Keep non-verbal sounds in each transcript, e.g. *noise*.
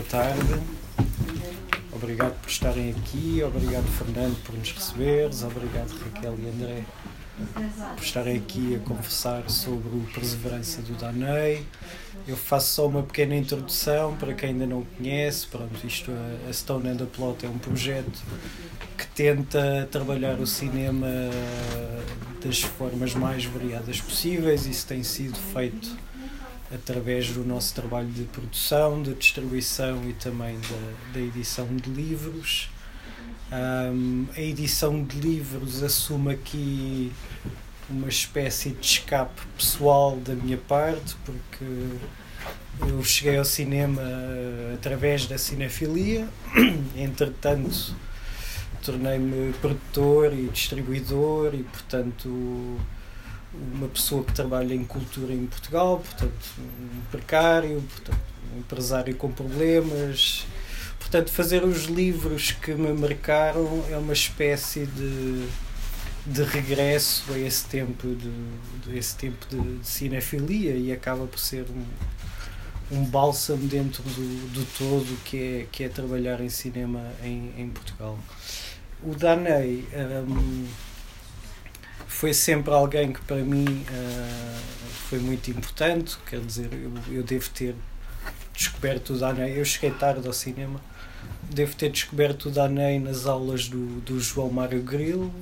boa tarde. Obrigado por estarem aqui, obrigado Fernando por nos receberes, obrigado Raquel e André por estarem aqui a conversar sobre o Perseverança do Danei. Eu faço só uma pequena introdução para quem ainda não conhece. Pronto, isto, a Stone and the Plot é um projeto que tenta trabalhar o cinema das formas mais variadas possíveis. Isso tem sido feito através do nosso trabalho de produção, de distribuição e também da, da edição de livros. Um, a edição de livros assume aqui uma espécie de escape pessoal da minha parte, porque eu cheguei ao cinema através da cinefilia, *clears throat* entretanto tornei-me produtor e distribuidor e portanto uma pessoa que trabalha em cultura em Portugal, portanto um precário, portanto um empresário com problemas. Portanto, fazer os livros que me marcaram é uma espécie de, de regresso a esse tempo de, de esse tempo de, de, cinefilia e acaba por ser um, um bálsamo dentro do, do todo que é, que é trabalhar em cinema em, em Portugal. O Danei um, foi sempre alguém que para mim uh, foi muito importante, quer dizer, eu, eu devo ter descoberto o Danei, eu cheguei tarde ao cinema, devo ter descoberto o Danei nas aulas do, do João Mário Grilo,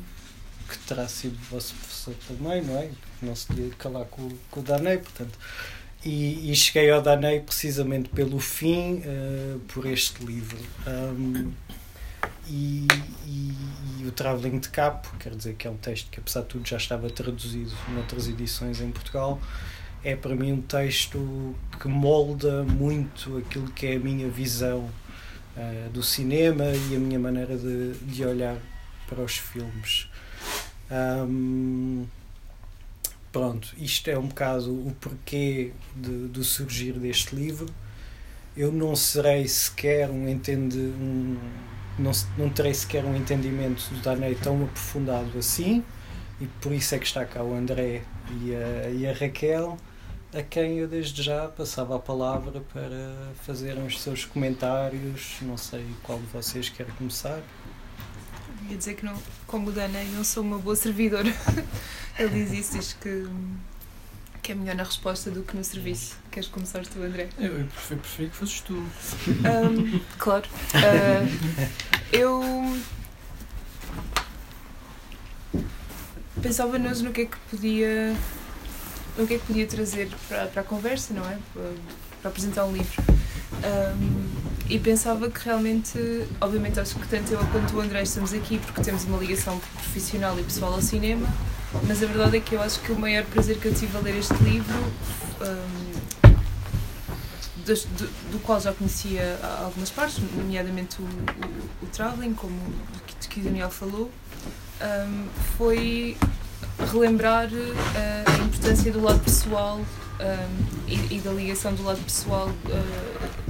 que terá sido vosso professor também, não é? Não se podia calar com, com o Danei, portanto. E, e, cheguei ao Danei precisamente pelo fim, uh, por este livro. Um, e, e, e, o Travelling de Capo, quer dizer que é um texto que, apesar de tudo, já estava traduzido noutras edições em Portugal, é para mim um texto que molda muito aquilo que é a minha visão uh, do cinema e a minha maneira de, de olhar para os filmes. Um, pronto, isto é um bocado o porquê de, do surgir deste livro. Eu não serei sequer um entende um, não, não terei sequer um entendimento do Darnay tão aprofundado assim, e por isso é que está cá o André e a, e a Raquel, a quem eu desde já passava a palavra para fazerem os seus comentários. Não sei qual de vocês quer começar. Ia dizer que, não, como o Danei, não sou uma boa servidora. *laughs* Ele diz isso, diz que que é melhor na resposta do que no serviço. Queres começar tu, André? Eu, eu prefiro, prefiro que fosses tu. Um, claro. Uh, eu pensava nos no que é que podia no que é que podia trazer para, para a conversa, não é? Para, para apresentar um livro. Um, e pensava que realmente, obviamente, acho que tanto eu quanto o André estamos aqui porque temos uma ligação profissional e pessoal ao cinema mas a verdade é que eu acho que o maior prazer que eu tive a ler este livro, um, do, do, qual já conhecia algumas partes, nomeadamente o, o, o Traveling, como que, que o Daniel falou, um, foi relembrar uh, a importância do lado pessoal um, e, e, da ligação do lado pessoal uh,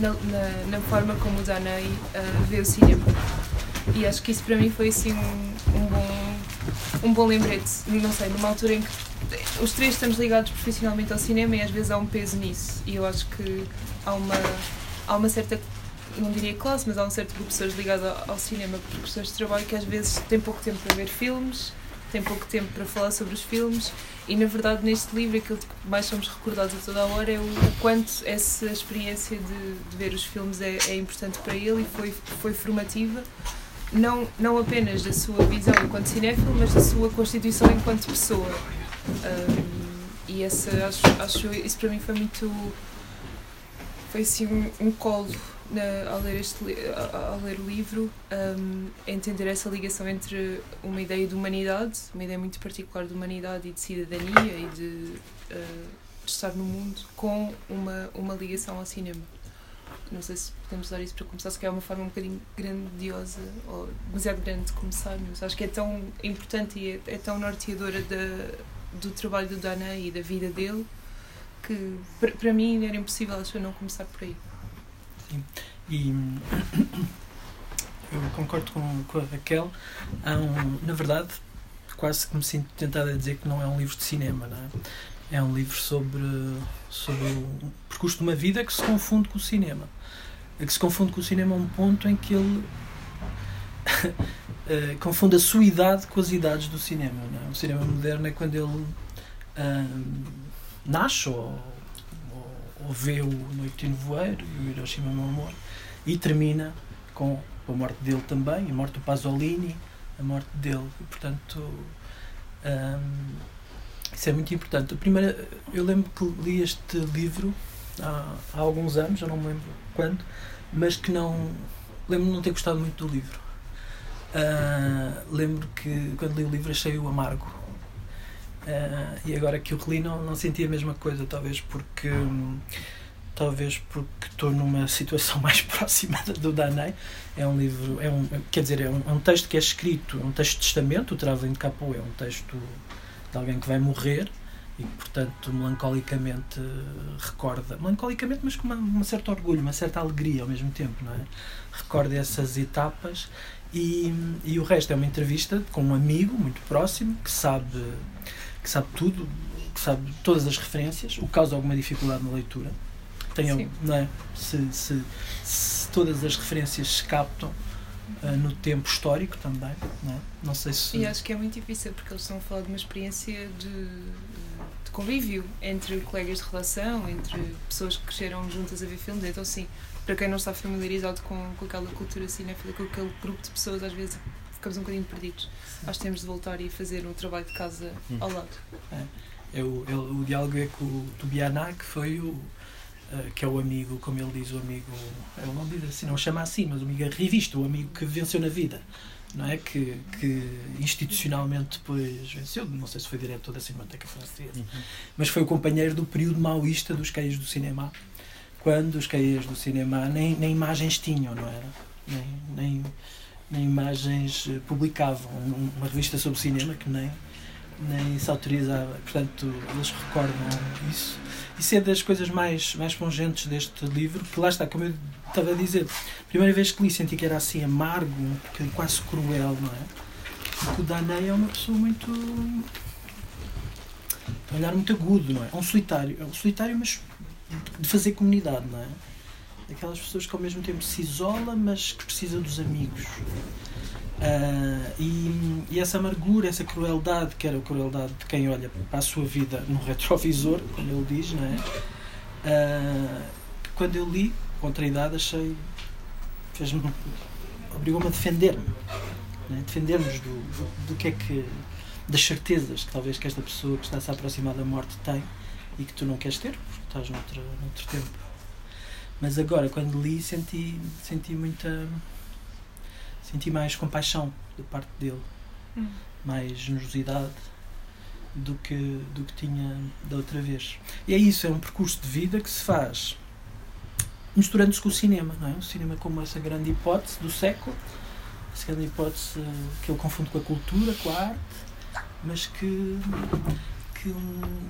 na, na, na, forma como o Danei uh, vê o cinema. E acho que isso para mim foi assim um, um bom um bom lembrete. Não sei, numa altura em que os três estamos ligados profissionalmente ao cinema e às vezes há um peso nisso. E eu acho que há uma, há uma certa, não diria classe, mas há um certo grupo de pessoas ligadas ao, cinema por questões de trabalho que às vezes têm pouco tempo para ver filmes, têm pouco tempo para falar sobre os filmes. E na verdade, neste livro, aquilo que mais somos recordados a toda a hora é o, o quanto essa experiência de, de ver os filmes é, é importante para ele e foi, foi formativa não, não apenas da sua visão enquanto cinéfilo, mas da sua constituição enquanto pessoa. Um, e essa, acho, acho isso para mim foi muito. Foi assim um, um colo na, ao, ler este, ao ler o livro, um, entender essa ligação entre uma ideia de humanidade, uma ideia muito particular de humanidade e de cidadania e de, uh, de estar no mundo, com uma, uma ligação ao cinema não sei se podemos usar isso para começar, se é uma forma um bocadinho grandiosa ou demasiado grande de começar, mas acho que é tão importante e é, é tão norteadora da, do trabalho do Dana e da vida dele que para, mim era impossível acho, não começar por aí. Sim. E *coughs* eu concordo com, com a Raquel. Um, na verdade, quase que me sinto tentado a dizer que não é um livro de cinema, não é? É um livro sobre, sobre o percurso de uma vida que se confunde com o cinema. Que se confunde com o cinema a um ponto em que ele *laughs* eh, confunde a sua idade com as idades do cinema. É? O cinema moderno é quando ele ahm, nasce ou, ou, ou vê o Noite de Nevoeiro e o Hiroshima Meu Amor e termina com a morte dele também, a morte do Pasolini, a morte dele. E, portanto, ahm, isso é muito importante. A primeira, eu lembro que li este livro há, há alguns anos, já não me lembro quando, mas que não. Lembro-me de não ter gostado muito do livro. Ah, lembro que quando li o livro achei-o amargo. Ah, e agora que o reli não, não senti a mesma coisa, talvez porque. Talvez porque estou numa situação *laughs* mais próxima do Danei. É um livro, é um, quer dizer, é um, é um texto que é escrito, é um texto de testamento. O Traveling de Capô é um texto de alguém que vai morrer e que, portanto, melancolicamente eh, recorda, melancolicamente, mas com uma, um certo orgulho, uma certa alegria ao mesmo tempo, não é? Recorda essas etapas e, e o resto é uma entrevista com um amigo muito próximo que sabe, que sabe tudo, que sabe todas as referências, o que causa alguma dificuldade na leitura. Tem, não é? se, se, se todas as referências se captam ah, no tempo histórico também, não é? Não sei se. E acho que é muito difícil porque eles estão a falar de uma experiência de, de convívio entre colegas de relação, entre pessoas que cresceram juntas a ver filmes. Então, sim, para quem não está familiarizado com, com aquela cultura cinéfila, com aquele grupo de pessoas, às vezes ficamos um bocadinho perdidos. Acho que temos de voltar e fazer um trabalho de casa ao lado. É o, é o, o diálogo é com o Tubianá, que foi o. eh, que é o amigo, como ele diz, o amigo. Ele não diz assim, não o chama assim, mas o amigo revista, o amigo que venceu na vida. Não é? Que, que institucionalmente depois venceu, não sei se foi diretor da Cinemateca Francesa, mas foi o companheiro do período maoísta dos caídos do cinema, quando os caídos do cinema nem, nem imagens tinham, não era? Nem, nem, nem imagens eh, publicavam. Um- Uma revista sobre cinema que nem, nem se autorizava. Portanto, eles recordam isso. Isso é das coisas mais, mais pungentes deste livro, que lá está, como eu estava a dizer, primeira vez que li senti que era assim amargo, um quase cruel, não é? Porque o Danei é uma pessoa muito. um olhar muito agudo, não é? É um solitário, é um solitário, mas de fazer comunidade, não é? Aquelas pessoas que ao mesmo tempo se isola, mas que precisa dos amigos. Ah, e, e essa amargura, essa crueldade, que era a crueldade de quem olha para a sua vida no retrovisor, como ele diz, não é? Que quando eu li, contra a idade, achei. fez-me. obrigou-me a defender-me. é? Defender-nos do, do, do que é que. das certezas que talvez que esta pessoa que está-se a aproximar da morte tem e que tu não queres ter, porque estás noutro, noutro tempo. Mas agora, quando li, senti, senti muita. Senti mais compaixão da parte dele, Hum. mais generosidade do que, do que tinha da outra vez. E é isso, é um percurso de vida que se faz misturando-se com o cinema, não é? O cinema como essa grande hipótese do século, essa grande hipótese que ele confunde com a cultura, com a arte, mas que, que,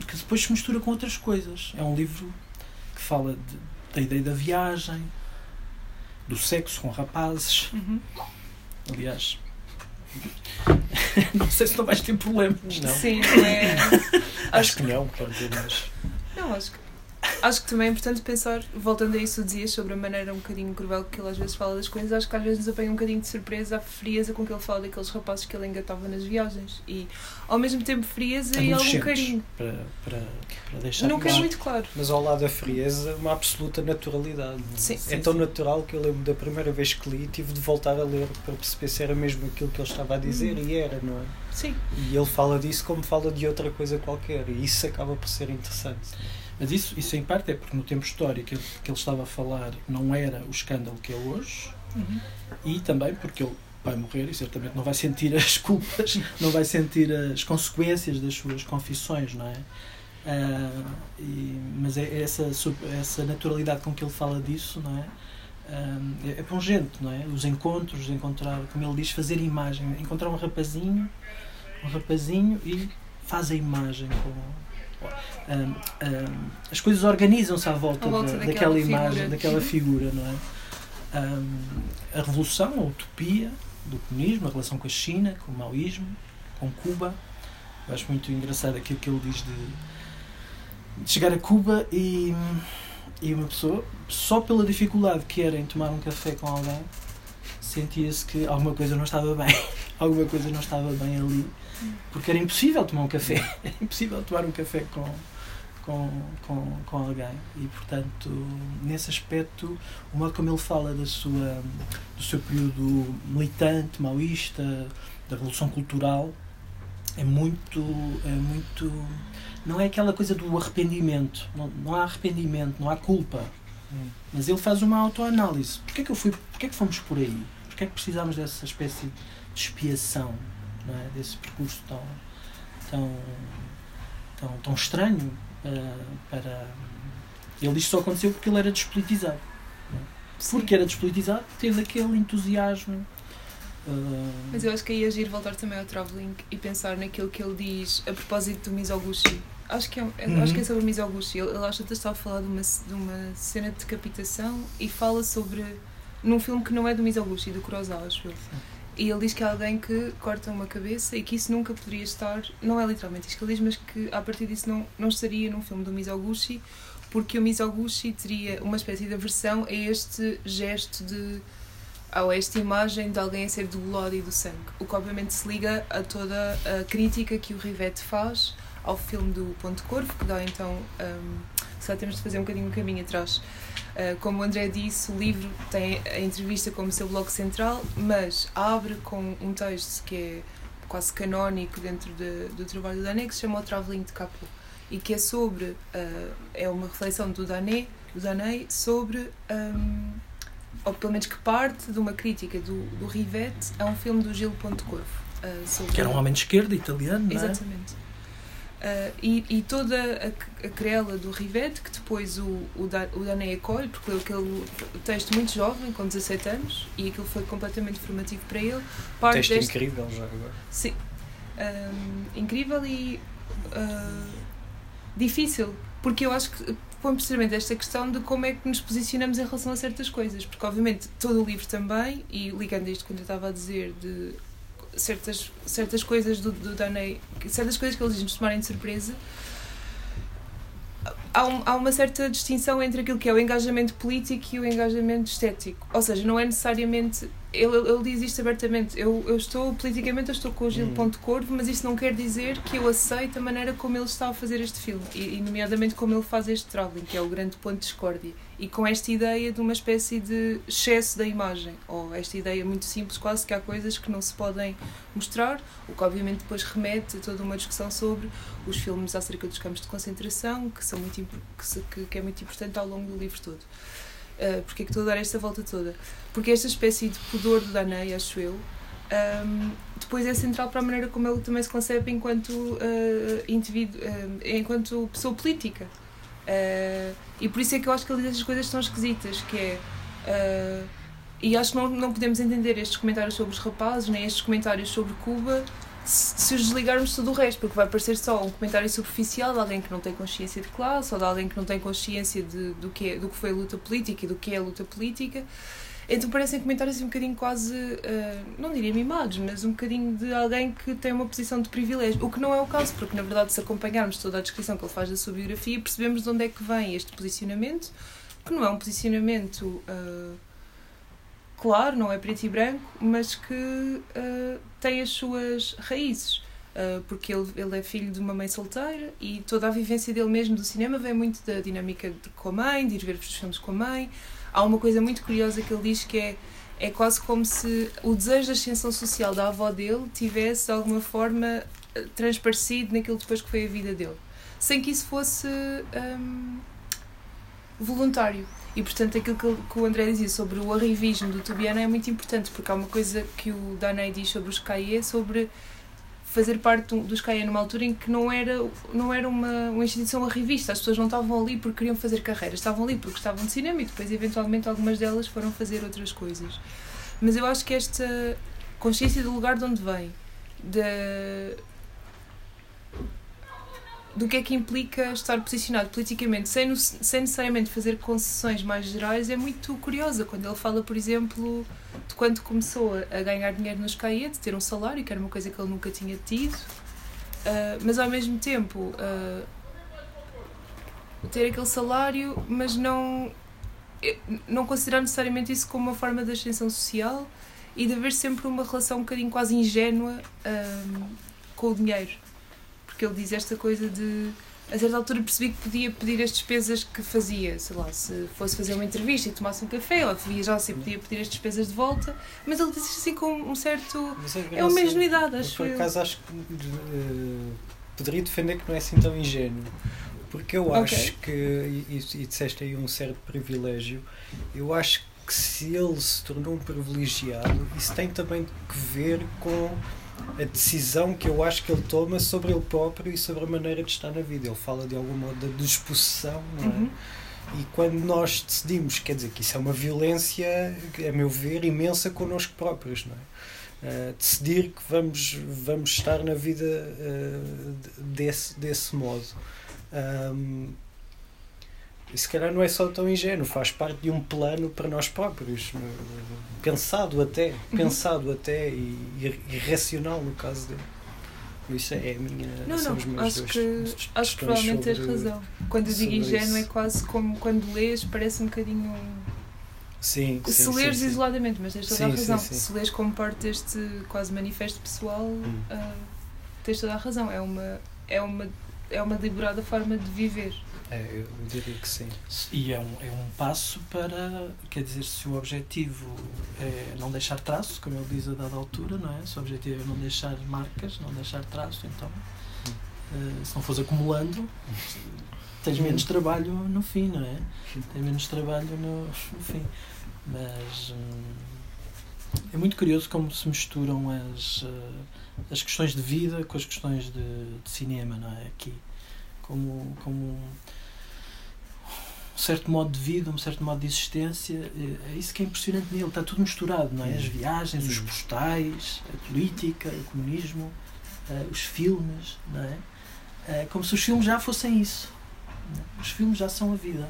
que depois se mistura com outras coisas. É um livro que fala de- da ideia da viagem, do sexo com rapazes. Uhum. Aliás, *laughs* não sei se não vais ter problemas. Não. Sim, não é. *laughs* Acho que não, quer dizer, mas. Não, acho que, acho que também é importante pensar, voltando a isso que dizias, sobre a maneira um bocadinho cruel que ele às vezes fala das coisas, acho que às vezes nos apanha um bocadinho de surpresa a frieza com que ele fala daqueles rapazes que ele engatava nas viagens. E ao mesmo tempo frieza e algum carinho. Para, para, para deixar Nunca é claro. muito claro. Mas ao lado da frieza, uma absoluta naturalidade. é? Sim, é sim, tão sim. natural que eu lembro da primeira vez que li, tive de voltar a ler para perceber se era mesmo aquilo que ele estava a dizer, Hum. e era, não é? Sim. E ele fala disso como fala de outra coisa qualquer, e isso acaba por ser interessante. Mas isso, isso em parte é porque no tempo histórico que ele, que ele estava a falar não era o escândalo que é hoje Uhum. e também porque ele vai morrer e certamente não vai sentir *laughs* as culpas, não vai sentir as consequências das suas confissões, não é? Ah, e- mas é essa, essa naturalidade com que ele fala disso, não é? Ah, é, é pungente, não é? Os encontros, encontrar, como ele diz, fazer imagem, encontrar um rapazinho, um rapazinho e faz a imagem com ah, ah, as coisas organizam-se à volta, À volta da- daquela daquela imagem, daquela figura, não é? Ah, a revolução, a utopia do comunismo, a relação com a China, com o maoísmo, com Cuba. Eu acho muito engraçado aquilo que ele diz de de chegar a Cuba e, e uma pessoa, só pela dificuldade que era em tomar um café com alguém, sentia-se que alguma coisa não estava bem. *laughs* alguma coisa não estava bem ali. Porque era impossível tomar um café. *laughs* Era impossível tomar um café com, com, com, com alguém. E, portanto, nesse aspecto, o modo como ele fala da sua, do seu período militante, maoísta, da revolução cultural, é muito. É muito não é aquela coisa do arrependimento. Não, não há arrependimento, não há culpa. Hum. Mas ele faz uma autoanálise. Porquê é que, eu fui, porquê é que fomos por aí? Porquê é que precisamos dessa espécie de expiação? É? Desse percurso tão, tão, tão, tão estranho uh, para. Ele que só aconteceu porque ele era despolitizado. É? Porque era despolitizado, teve aquele entusiasmo Uh... Mas eu acho que aí agir voltar também ao travelling e pensar naquilo que ele diz a propósito do Mizoguchi. Acho que é, uhum. acho que é sobre Mizoguchi. Ele, ele acha que está a falar de uma, de uma cena de decapitação e fala sobre. num filme que não é do Mizoguchi, do Kurosawa, acho eu. E ele diz que há alguém que corta uma cabeça e que isso nunca poderia estar. Não é literalmente isto que ele diz, mas que a partir disso não, não estaria num filme do Mizoguchi, porque o Mizoguchi teria uma espécie de aversão a este gesto de ou esta imagem de alguém a ser do e do sangue, o que obviamente se liga a toda a crítica que o Rivette faz ao filme do Ponto Corvo, que dá então, um, só temos de fazer um bocadinho um caminho atrás. Uh, como o André disse, o livro tem a entrevista como seu bloco central, mas abre com um texto que é quase canónico dentro de, do trabalho do Dané, que se chama O Travelling de Capô, e que é sobre, uh, é uma reflexão do Dané, do Dané sobre um, ou pelo menos que parte de uma crítica do, do Rivette a um filme do Gil Ponte Corvo. Uh, sobre... Que era um homem de esquerda, italiano, não é? Exatamente. Uh, e, e toda a, a querela do Rivette, que depois o, o, da, o Dané acolhe, porque leu aquele texto muito jovem, com 17 anos, e aquilo foi completamente formativo para ele. Parte texto deste... incrível já agora. Sim. Um, incrível e uh, difícil, porque eu acho que põe precisamente esta questão de como é que nos posicionamos em relação a certas coisas, porque obviamente todo o livro também, e ligando isto quando eu estava a dizer de certas, certas coisas do, do Danei, certas coisas que ele diz nos tomarem de surpresa, há, um, há uma certa distinção entre aquilo que é o engajamento político e o engajamento estético. Ou seja, não é necessariamente ele, ele diz isto abertamente. Eu, eu estou, politicamente, eu estou com o Gil hum. Ponte Corvo, mas isso não quer dizer que eu aceito a maneira como ele está a fazer este filme, e, e nomeadamente como ele faz este travelling, que é o grande ponto de discórdia. E com esta ideia de uma espécie de excesso da imagem, ou esta ideia muito simples, quase que há coisas que não se podem mostrar, o que obviamente depois remete a toda uma discussão sobre os filmes acerca dos campos de concentração, que, são muito, que, que é muito importante ao longo do livro todo. Uh, porque é que estou a dar esta volta toda? Porque esta espécie de pudor do Danei, acho eu, um, depois é central para a maneira como ele também se concebe enquanto uh, indivíduo, uh, enquanto pessoa política. Uh, e por isso é que eu acho que ele diz estas coisas tão esquisitas, que é... e acho que não, não podemos entender estes comentários sobre os rapazes, nem estes comentários sobre Cuba, se os desligarmos todo o resto, porque vai parecer só um comentário superficial de alguém que não tem consciência de classe ou de alguém que não tem consciência de, do, que é, do que foi luta política e do que é luta política. Então parecem comentários um bocadinho quase, uh, não diria mimados, mas um bocadinho de alguém que tem uma posição de privilégio. O que não é o caso, porque na verdade, se acompanharmos toda a descrição que ele faz da sua biografia, percebemos de onde é que vem este posicionamento, que não é um posicionamento. Uh, claro, não é preto e branco, mas que uh, tem as suas raízes. Uh, porque ele, ele é filho de uma mãe solteira e toda a vivência dele mesmo do cinema vem muito da dinâmica de, com a mãe, de ir ver os filmes com a mãe. Há uma coisa muito curiosa que ele diz que é, é quase como se o desejo de ascensão social da avó dele tivesse de alguma forma transparecido naquilo depois que foi a vida dele, sem que isso fosse um, voluntário. E portanto aquilo que, que, o André dizia sobre o arrivismo do Tubiano é muito importante, porque há uma coisa que o Danei diz sobre os CAE, sobre fazer parte dos CAE numa altura em que não era, não era uma, uma instituição arrivista, as pessoas não estavam ali porque queriam fazer carreiras, estavam ali porque gostavam de cinema e depois eventualmente algumas delas foram fazer outras coisas. Mas eu acho que esta consciência do lugar de onde vem, de, do que é que implica estar posicionado politicamente sem, sem necessariamente fazer concessões mais gerais é muito curiosa. Quando ele fala, por exemplo, de quando começou a ganhar dinheiro nos CAE, de ter um salário, que era uma coisa que ele nunca tinha tido, uh, mas ao mesmo tempo uh, ter aquele salário, mas não, eh, não considerar necessariamente isso como uma forma de ascensão social e de haver sempre uma relação um bocadinho quase ingênua hum, com o dinheiro. Porque ele diz esta coisa de. A certa altura percebi que podia pedir as despesas que fazia, sei lá, se fosse fazer uma entrevista e tomasse um café ou viajasse e podia pedir as despesas de volta, mas ele disse assim com um certo. Mas É uma ingenuidade, acho Por eu. acaso acho que eh, poderia defender que não é assim tão ingênuo. Porque eu Ok. acho que, e e disseste aí um certo privilégio, eu acho que se ele se tornou um privilegiado, isso tem também que ver com a decisão que eu acho que ele toma sobre ele próprio e sobre a maneira de estar na vida. Ele fala de algum modo da disposição, não é? Uhum. E quando nós decidimos, quer dizer que isso é uma violência, a meu ver, imensa connosco próprios, não é? Uh, decidir que vamos, vamos estar na vida uh, desse, desse modo. Um, e se calhar não é só tão ingênuo, faz parte de um plano para nós próprios, uh, pensado até, Uhum. pensado até e, e, e racional no caso dele. Isso é a minha. Não, não, acho dois- que, acho que provavelmente tens razão. Quando eu digo ingênuo é quase como quando lês, parece um bocadinho. Sim, sim, se sim, leres sim. isoladamente, mas tens toda Sim, a razão. sim. Se lês como parte deste quase manifesto pessoal, ah, tens toda a razão. É uma, é uma, é uma deliberada forma de viver. É, eu diria que sim. E é um, é um passo para, quer dizer, se o objetivo é não deixar traço, como ele diz a dada altura, não é? Se o objetivo é não deixar marcas, não deixar traço, então, eh, se não fores acumulando, tens menos trabalho no fim, não é? Tens menos trabalho no, no fim. Mas hum, é muito curioso como se misturam as, eh, as questões de vida com as questões de, de cinema, não é? Aqui. Como, como um certo modo de vida, um certo modo de existência. É é isso que é impressionante nele. Está tudo misturado, não é? As viagens, os Hum. postais, a política, o comunismo, eh, os filmes, não é? Eh, como se os filmes já fossem isso. não é? Os filmes já são a vida.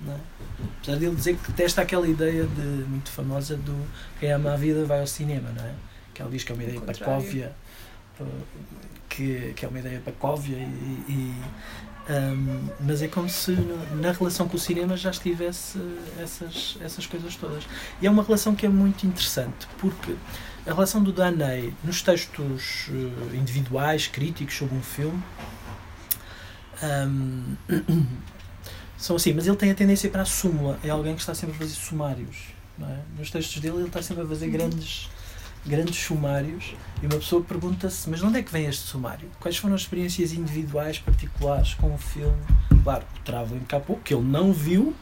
Não é? Apesar dele dizer que detesta aquela ideia de, muito famosa do quem ama a vida vai ao cinema, não é? Que ele diz que é uma ideia pacóvia, eh, que, que é uma ideia pacóvia e, e, um, mas é como se na relação com o cinema já estivesse essas, essas coisas todas. E é uma relação que é muito interessante, porque a relação do Daney nos textos eh, individuais, críticos sobre um filme, um, *coughs* são assim, mas ele tem a tendência para a súmula, é alguém que está sempre a fazer sumários. Não é? Nos textos dele, ele está sempre a fazer grandes, grandes sumários e uma pessoa pergunta-se: mas de onde é que vem este sumário? Quais foram as experiências individuais, particulares com o filme? Claro, o Traveling Capô, que ele não viu,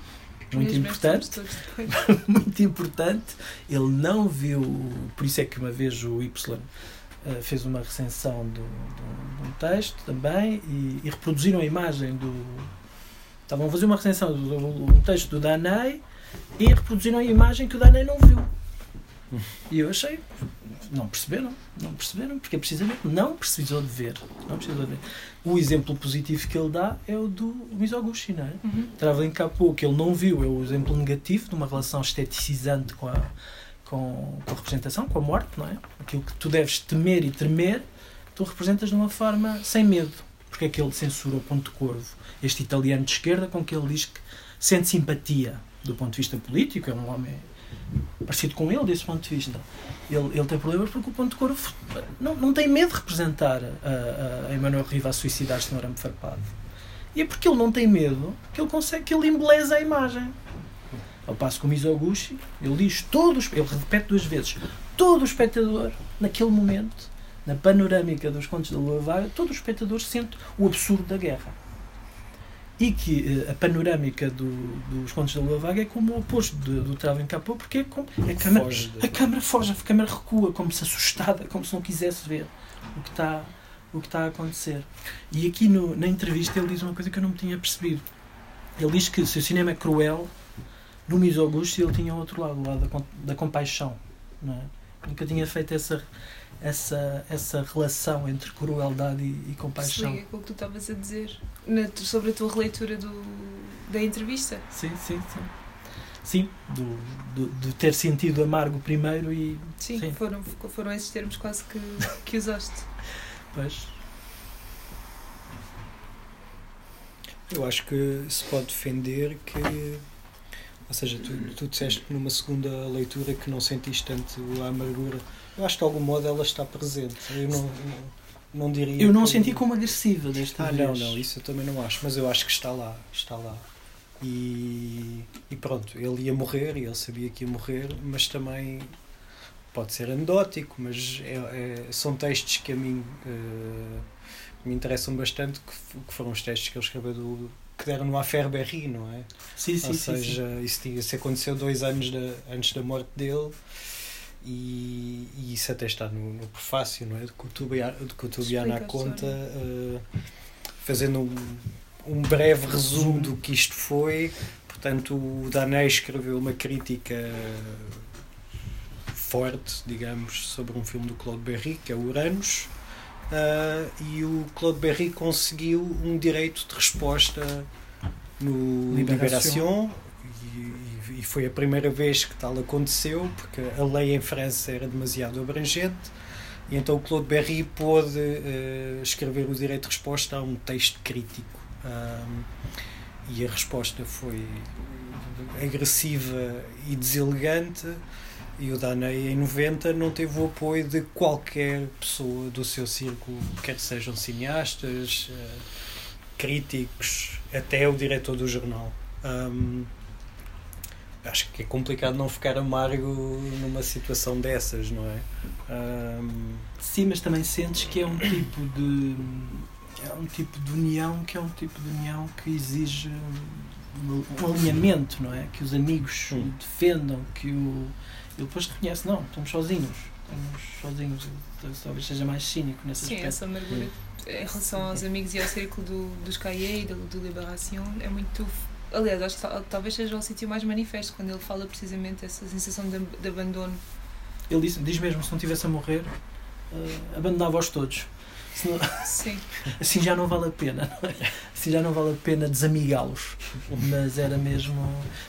muito importante, *laughs* muito importante. Ele não viu, por isso é que uma vez o Y eh, fez uma recensão do, do- de um texto também e, e reproduziram a imagem do. Estavam a fazer uma recensão de um texto do Danei e reproduziram a imagem que o Danei não viu. E eu achei, não perceberam, não perceberam, porque precisamente não precisou de ver. Não precisou de ver. O exemplo positivo que ele dá é o do Mizoguchi, não é? Uhum. Traveling Capô, que ele não viu, é o exemplo negativo de uma relação esteticizante com a, com, com a representação, com a morte, não é? Aquilo que tu deves temer e tremer, tu representas de uma forma sem medo. Porque é que ele censura o Ponto Corvo, este italiano de esquerda, com que ele diz que sente simpatia do ponto de vista político, é um homem parecido com ele desse ponto de vista. Ele, ele tem problemas porque o Ponto Corvo não, não tem medo de representar a, a Emmanuel Riva a suicidar-se no arame farpado. E é porque ele não tem medo que ele consegue que ele embeleza a imagem. Ao passo que o Mizoguchi, ele diz todos, ele repete duas vezes, todo o espectador, naquele momento, na panorâmica dos contos da Lua Vaga, todo o espectador sente o absurdo da guerra. E que eh, a panorâmica do- dos contos da Lua Vaga é como o oposto do, do Traveling Capô, porque é como a câmara, a câmara foge, a câmara recua, como se assustada, como se não quisesse ver o que está, o que está a acontecer. E aqui no- na entrevista ele diz uma coisa que eu não me tinha percebido. Ele diz que se o cinema é cruel, no Mizoguchi ele tinha outro lado, o lado da, da compaixão. Não é? Nunca tinha feito essa, essa, essa relação entre crueldade e, e Se compaixão. liga com o que tu estavas a dizer na sobre a tua releitura do, da entrevista. Sim, sim, sim. Sim, do, do, de ter sentido amargo primeiro e Sim, Sim. Foram, foram esses termos quase que, que usaste. *laughs* depois. Eu acho que se pode defender que. Ou seja, tu, tu disseste numa segunda leitura que não sentiste tanto a amargura. Eu acho que de algum modo ela está presente. Eu não, não, não diria. Eu não que- senti como agressiva desta Ah, vez. não, não, isso eu também não acho, mas eu acho que está lá, está lá. E, e pronto, ele ia morrer e ele sabia que ia morrer, mas também pode ser anedótico, mas é- é- são textos que a mim eh, me interessam bastante, que, que foram os textos que ele escreveu do, que deram no Affaire Berry, não é? Sim, sim, Ou sim, sim. seja, Isso, tinha- isso aconteceu dois anos da- antes da morte dele e, e isso até está no, no prefácio, não é? De que o Tubia- de que o Tubiana Explica a conta, eh, fazendo um, um breve resumo do que isto foi. Portanto, o Danei escreveu uma crítica forte, digamos, sobre um filme do Claude Berry, que é o Uranus. Ah, e o Claude Berry conseguiu um direito de resposta no Libération. Libération e, e- foi a primeira vez que tal aconteceu porque a lei em França era demasiado abrangente. E então o Claude Berry pôde eh, escrever o direito de resposta a um texto crítico. Ahm, e a resposta foi agressiva e deselegante e o Danei em 90 não teve o apoio de qualquer pessoa do seu círculo, quer sejam cineastas, eh, críticos, até o diretor do jornal. Hum, acho que é complicado não ficar amargo numa situação dessas, não é? Hum, Sim, mas também sentes que é um tipo de é um tipo de união que é um tipo de união que exige um, um alinhamento, não é? Que os amigos Hum. defendam, que o ele depois reconhece, não, estamos sozinhos, estamos sozinhos, Tal- talvez seja mais cínico nesse Sim, aspecto. essa amargura em relação aos amigos e ao círculo do, dos Cahiers e do, do Liberação é muito. Aliás, acho que tal- talvez seja o sítio mais manifesto quando ele fala precisamente essa sensação de, de abandono. Ele diz, diz mesmo, se não tivesse a morrer, eh, abandonava-os todos. Senão- Sim, *laughs* assim já não vale a pena, não é? Assim já não vale a pena desamigá-los. Mas era mesmo.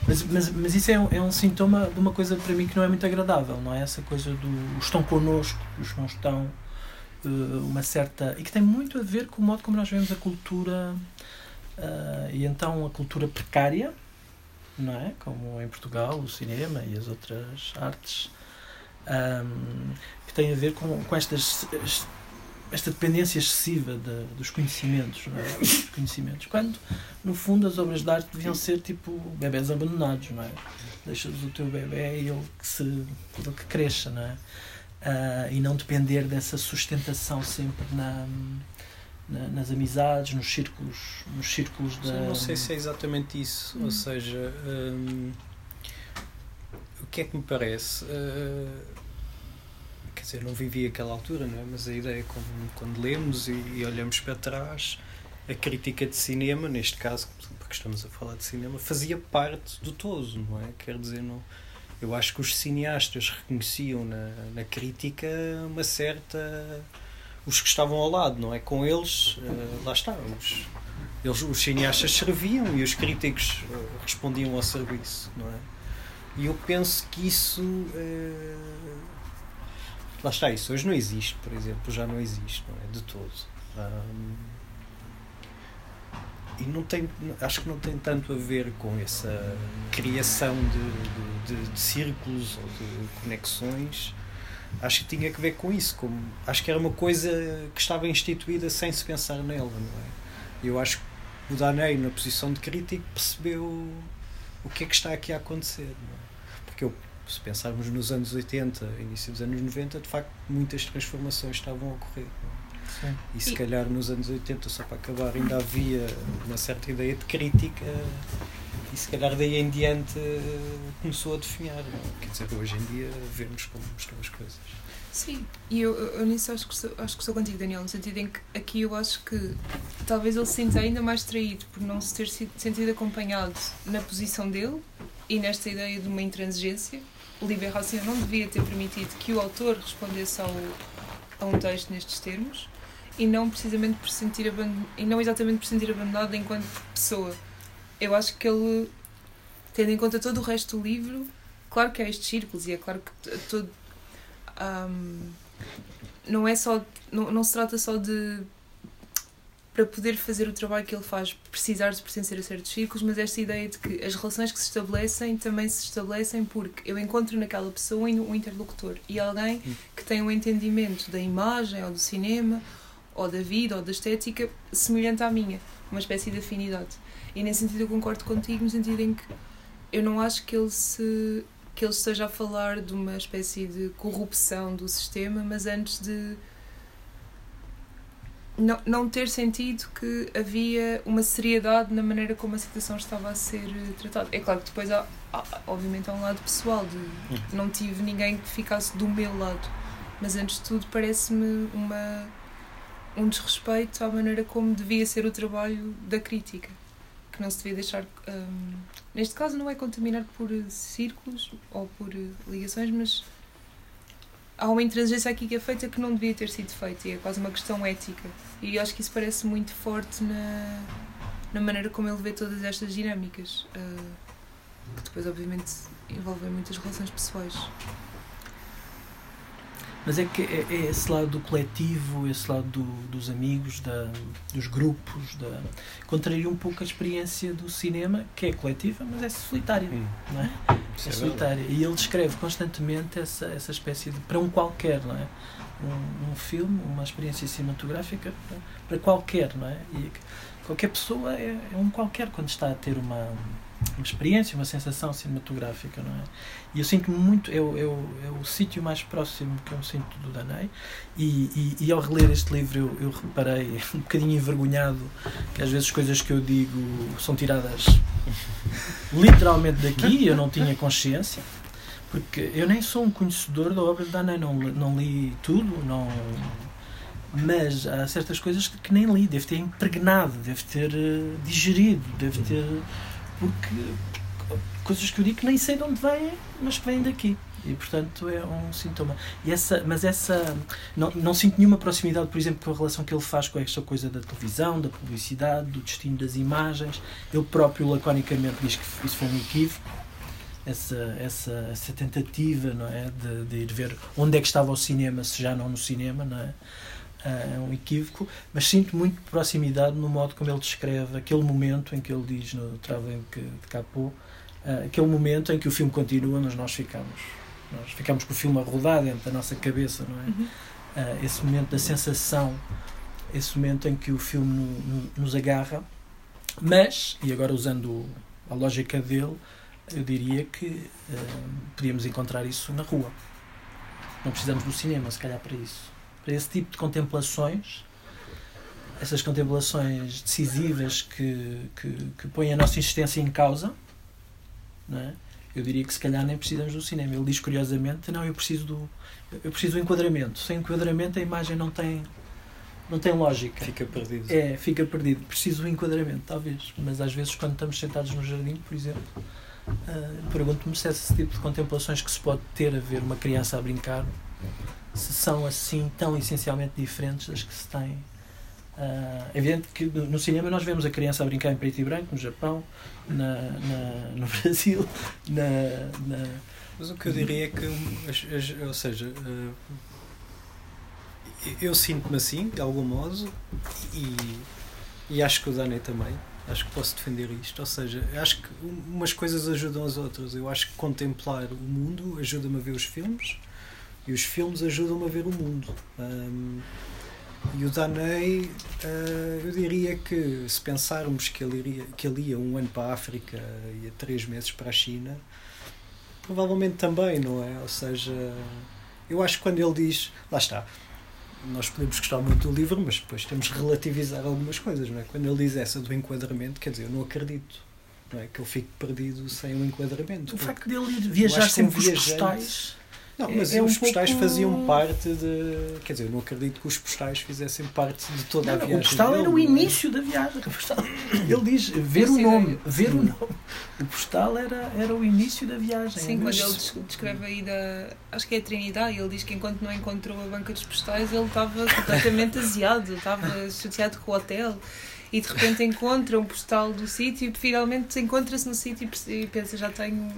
Mas, mas, mas isso é um, é um sintoma de uma coisa para mim que não é muito agradável, não é? Essa coisa do estão connosco, os não estão. eh, uma certa. e que tem muito a ver com o modo como nós vemos a cultura. eh, e então a cultura precária, não é? Como em Portugal, o cinema e as outras artes. ahm, que tem a ver com, com estas esta dependência excessiva de- dos conhecimentos, é? Dos conhecimentos. Quando, no fundo, as obras de arte deviam ser tipo bebés abandonados, não é? Deixas o teu bebê e ele que, se, ele que cresça, não é? Ah, e não depender dessa sustentação sempre na, na- nas amizades, nos círculos, nos círculos da. Eu não sei se é exatamente isso. Hum. Ou seja, o que é que me parece? Uh, quer dizer, não vivi aquela altura, não é? Mas a ideia, quando, quando lemos e, e olhamos para trás, a crítica de cinema, neste caso, porque estamos a falar de cinema, fazia parte do todo, não é? Quer dizer, não. Eu acho que os cineastas reconheciam na, na crítica uma certa. os que estavam ao lado, não é? Com eles, eh, lá está, os, eles, os cineastas serviam e os críticos eh, respondiam ao serviço, não é? E eu penso que isso. eh, lá está, isso hoje não existe, por exemplo, já não existe, não é? De todo. E não tem, acho que não tem tanto a ver com essa criação de, de, de- de círculos ou de conexões. Acho que tinha que ver com isso. Como, acho que era uma coisa que estava instituída sem se pensar nela, não é? Eu acho que o Danei, na posição de crítico, percebeu o que é que está aqui a acontecer. Não é? Porque eu, se pensarmos nos anos 80, início dos anos 90, de facto, muitas transformações estavam a ocorrer. Sim. E se E- calhar nos anos 80, só para acabar, ainda havia uma certa ideia de crítica e se calhar daí em diante eh, começou a definhar. É? Quer dizer, hoje em dia vemos como estão as coisas. sim. E eu, eu, eu nisso acho que, sou, acho que sou contigo, Daniel, no sentido em que aqui eu acho que talvez ele se sinta ainda mais traído por não se ter sido, sentido acompanhado na posição dele e nesta ideia de uma intransigência. O Liberação não devia ter permitido que o autor respondesse ao, a um texto nestes termos e não precisamente por se sentir e não exatamente por se sentir abandonado enquanto pessoa. Eu acho que ele, tendo em conta todo o resto do livro, claro que há estes círculos e é claro que todo ahm, não é só não, não se trata só de para poder fazer o trabalho que ele faz, precisar de pertencer a certos círculos, mas esta ideia de que as relações que se estabelecem também se estabelecem porque eu encontro naquela pessoa um interlocutor e alguém que tem um entendimento da imagem ou do cinema ou da vida ou da estética semelhante à minha, uma espécie de afinidade. E nesse sentido eu concordo contigo, no sentido em que eu não acho que ele se que ele esteja a falar de uma espécie de corrupção do sistema, mas antes de não, não ter sentido que havia uma seriedade na maneira como a situação estava a ser eh, tratada. É claro que depois há, há obviamente há um lado pessoal de, de não tive ninguém que ficasse do meu lado, mas antes de tudo parece-me uma um desrespeito à maneira como devia ser o trabalho da crítica que não se devia deixar um, neste caso não é contaminar por círculos ou por ligações mas há uma intransigência aqui que é feita que não devia ter sido feita e é quase uma questão ética. E acho que isso parece muito forte na, na maneira como ele vê todas estas dinâmicas, uh, que depois, obviamente, envolvem muitas relações pessoais. Mas é que é, é, esse lado do coletivo, esse lado do, dos amigos, da, dos grupos, da, contraria um pouco a experiência do cinema, que é coletiva, mas é solitária. Hum. Não é? É, solitária. E ele descreve constantemente essa, essa espécie de. para um qualquer, não é? Um, um filme, uma experiência cinematográfica para, para qualquer, não é? E qualquer pessoa é, é um qualquer quando está a ter uma uma experiência, uma sensação cinematográfica, não é? E eu sinto muito, é o, é o, sítio mais próximo que eu sinto do Danei, e, e, e, ao reler este livro eu, eu reparei, *laughs* um bocadinho envergonhado, que às vezes coisas que eu digo são tiradas *laughs* literalmente daqui, eu não tinha consciência, porque eu nem sou um conhecedor da obra de Danei, não, não li tudo, não mas há certas coisas que nem li, devo ter impregnado, devo ter uh, digerido, devo ter porque coisas que eu digo que nem sei de onde vêm, mas que vêm daqui. E portanto é um sintoma. E essa, mas essa. Não, não sinto nenhuma proximidade, por exemplo, com a relação que ele faz com esta coisa da televisão, da publicidade, do destino das imagens. Ele próprio, laconicamente, diz que isso foi um equívoco. Essa, essa, essa tentativa não é? de, de ir ver onde é que estava o cinema, se já não no cinema, não é? É um equívoco, mas sinto muito proximidade no modo como ele descreve aquele momento em que ele diz no Traveling de Capô, uh, aquele momento em que o filme continua, mas nós ficamos, nós ficamos com o filme a rodar dentro da nossa cabeça, não é? Uhum. Uh, esse momento da sensação, esse momento em que o filme no, no, nos agarra, mas, e agora usando a lógica dele, eu diria que podíamos encontrar isso na rua. Não precisamos do cinema, se calhar, para isso para esse tipo de contemplações, essas contemplações decisivas que, que, que põem a nossa existência em causa, não é? eu diria que se calhar nem precisamos do cinema. Ele diz curiosamente, não, eu preciso do eu preciso do enquadramento. Sem enquadramento a imagem não tem não tem lógica. Fica perdido. É, fica perdido. Preciso do enquadramento, talvez. Mas às vezes quando estamos sentados no jardim, por exemplo, uh, pergunto-me se esse tipo de contemplações que se pode ter a ver uma criança a brincar se são assim tão essencialmente diferentes das que se têm. Uh, é evidente que no cinema nós vemos a criança a brincar em preto e branco, no Japão, na, na no *laughs* Brasil, na, na, Mas o que eu diria é que, ou seja, uh, eu sinto-me assim, de algum modo, e, e acho que o Dani também. Acho que posso defender isto. Ou seja, acho que umas coisas ajudam as outras. Eu acho que contemplar o mundo ajuda-me a ver os filmes e os filmes ajudam-me a ver o mundo. Um, e o Danei, uh, eu diria que se pensarmos que ele, iria, que ele ia um ano para a África e três meses para a China, provavelmente também, não é? Ou seja, eu acho que quando ele diz, lá está, nós podemos gostar muito do livro, mas depois temos que relativizar algumas coisas, não é? Quando ele diz essa do enquadramento, quer dizer, eu não acredito, não é? Que eu fique perdido sem um enquadramento. O facto dele ir viajar sempre com os postais não, mas é, os um postais pouco... faziam parte de. Quer dizer, eu não acredito que os postais fizessem parte de toda não, a viagem. O postal dele, era o início da viagem. Ele diz ver o nome. Ver o nome. O postal era, era o início da viagem. Sim, quando ele descreve aí da. Acho que é a Trinidade, ele diz que enquanto não encontrou a banca dos postais, ele estava completamente *laughs* aziado, estava chateado com o hotel e de repente encontra um postal do sítio e finalmente encontra-se no sítio e pensa já tenho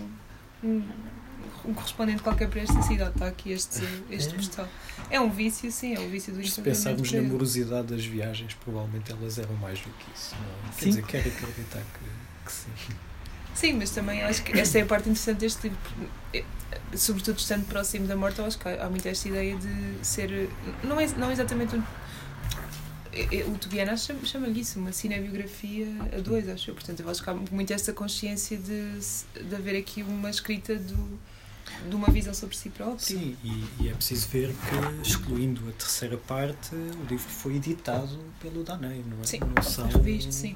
um correspondente qualquer para esta cidade. Está aqui este, este É. postal. É um vício, sim, é um vício do Se pensarmos na ele. morosidade das viagens, provavelmente elas eram mais do que isso. Não? é? Quer Sim. dizer, quero acreditar que, que sim. Sim, mas também acho que esta é a parte interessante deste livro. eh, Sobretudo estando próximo da morte, acho que há muito esta ideia de ser. Não é, não é exatamente um. eh, eh, O Tobiana chama- chama-lhe isso, uma cinebiografia a dois, acho eu. Portanto, eu acho que há muito esta consciência de, de haver aqui uma escrita do, de uma visão sobre si próprio. Sim, e, e é preciso ver que, excluindo a terceira parte, o livro foi editado pelo Danei, não é? Sim, não são, revisto, sim.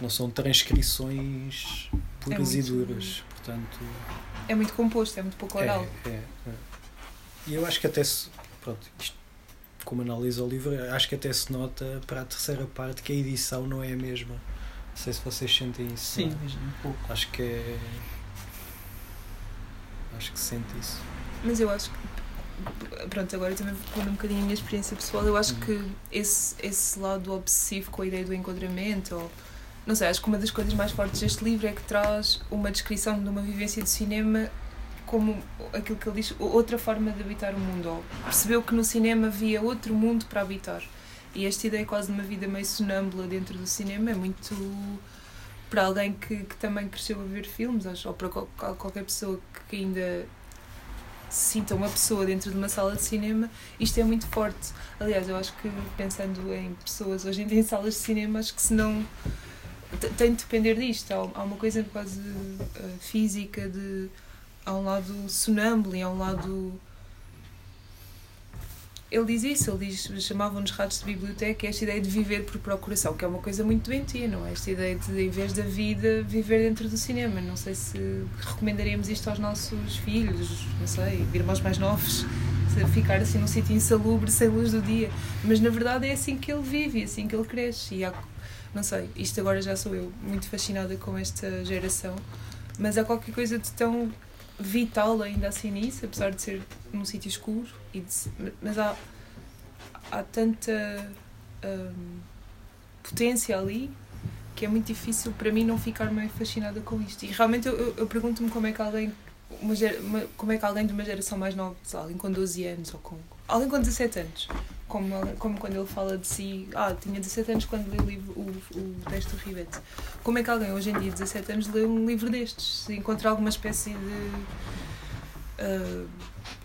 Não são transcrições puras É e muito- duras. Portanto, É muito composto, é muito pouco é, oral. é, é. E eu acho que até se. Pronto, isto, como analisa o livro, acho que até se nota para a terceira parte que a edição não é a mesma. Não sei se vocês sentem isso. Sim, é? mas um pouco. Acho que é. Acho que se sente isso. Mas eu acho que. Pronto, agora também pôr um bocadinho a minha experiência pessoal. Eu acho Uhum. que esse, esse lado obsessivo com a ideia do enquadramento, ou. Não sei, acho que uma das coisas mais fortes deste livro é que traz uma descrição de uma vivência de cinema como aquilo que ele diz, outra forma de habitar o mundo. Ou percebeu que no cinema havia outro mundo para habitar. E esta ideia quase de uma vida meio sonâmbula dentro do cinema é muito. Para alguém que, que também cresceu a ver filmes, acho, ou para qual- qual- qualquer pessoa que ainda se sinta uma pessoa dentro de uma sala de cinema, isto é muito forte. Aliás, eu acho que pensando em pessoas hoje em dia em salas de cinema, acho que se não. te- tem de depender disto. Há, há uma coisa quase eh, física de. Há um lado sonâmbulo e há um lado. Ele diz isso, ele diz, chamavam-nos ratos de biblioteca, esta ideia de viver por procuração, que é uma coisa muito doentia, não é? Esta ideia de, em vez da vida, viver dentro do cinema. Não sei se recomendaríamos isto aos nossos filhos, não sei, irmãos mais novos, ficar assim num sítio insalubre, sem luz do dia. Mas na verdade é assim que ele vive, é assim que ele cresce. E há, não sei, isto agora já sou eu, muito fascinada com esta geração, mas há qualquer coisa de tão vital ainda assim nisso, apesar de ser num sítio escuro, e de mas há, há tanta hum, potência ali que é muito difícil para mim não ficar meio fascinada com isto. E realmente eu, eu, eu pergunto-me como é que alguém uma, como é que alguém de uma geração mais nova, alguém com 12 anos ou com alguém com 17 anos, como, como quando ele fala de si, ah, tinha 17 anos quando li o, livro, o, o texto do Ribete. Como é que alguém hoje em dia, 17 anos, lê um livro destes? Se encontra alguma espécie de ah,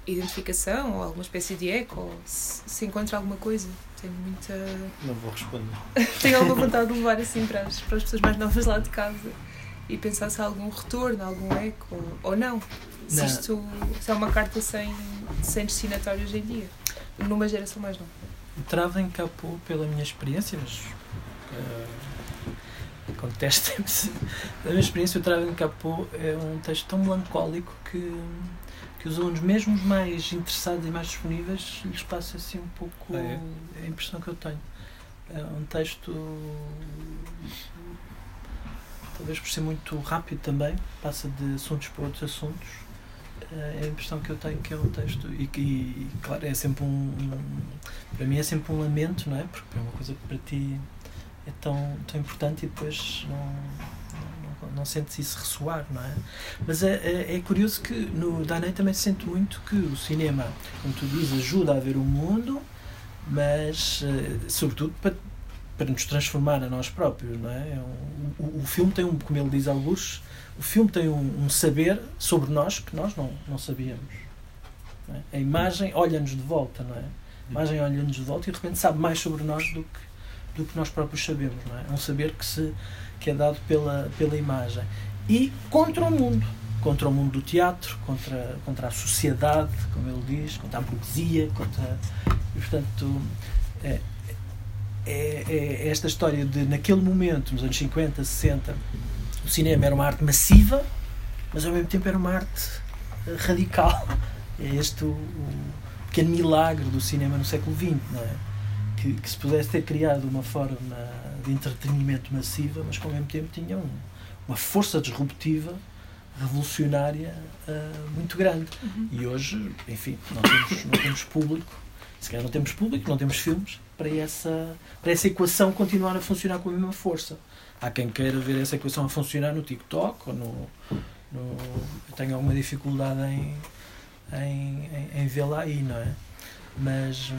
identificação ou alguma espécie de eco, ou se, se encontra alguma coisa. Tenho muita. Não vou responder. *laughs* Tenho alguma vontade de levar assim para as, para as pessoas mais novas lá de casa e pensar se há algum retorno, algum eco ou, ou não. Se isto se é uma carta sem, sem destinatário hoje em dia, numa geração mais nova. O Trava encapou pela minha experiência, mas eh, contestem-me. Da minha experiência, o Trava encapou é um texto tão melancólico que, que os alunos, mesmo os mais interessados e mais disponíveis, lhes passa assim um pouco Ah, é a impressão que eu tenho. É um texto, talvez por ser muito rápido também, passa de assuntos para outros assuntos. É a impressão que eu tenho que é um texto e que, claro, é sempre um, um- para mim é sempre um lamento, não é? Porque é uma coisa que para ti é tão, tão importante e depois não, não, não, não sentes isso ressoar, não é? Mas é, é, é curioso que no Danei também se sente muito que o cinema, como tu dizes, ajuda a ver o mundo, mas eh, sobretudo para, para nos transformar a nós próprios, não é? É o, o filme tem um, como ele diz alguns, o filme tem um, um saber sobre nós que nós não, não sabíamos. não é? A imagem olha-nos de volta, não é? A imagem olha-nos de volta e de repente sabe mais sobre nós do que, do que nós próprios sabemos, não é? É um saber que, se, que é dado pela, pela imagem. E contra o mundo. Contra o mundo do teatro, contra, contra a sociedade, como ele diz, contra a burguesia, contra. E, portanto, é, é, é esta história de, naquele momento, nos anos 50, 60, o cinema era uma arte massiva, mas ao mesmo tempo era uma arte eh, radical. É este o, o pequeno milagre do cinema no século XX, não é? Que, que se pudesse ter criado uma forma de entretenimento massiva, mas que ao mesmo tempo tinha um- uma força disruptiva, revolucionária eh, muito grande. E hoje, enfim, não temos, não temos público, se calhar não temos público, não temos filmes, para essa, para essa equação continuar a funcionar com a mesma força. Há quem queira ver essa equação a funcionar no TikTok ou no, no tenho alguma dificuldade em, em, em, em vê-la aí, não é? Mas,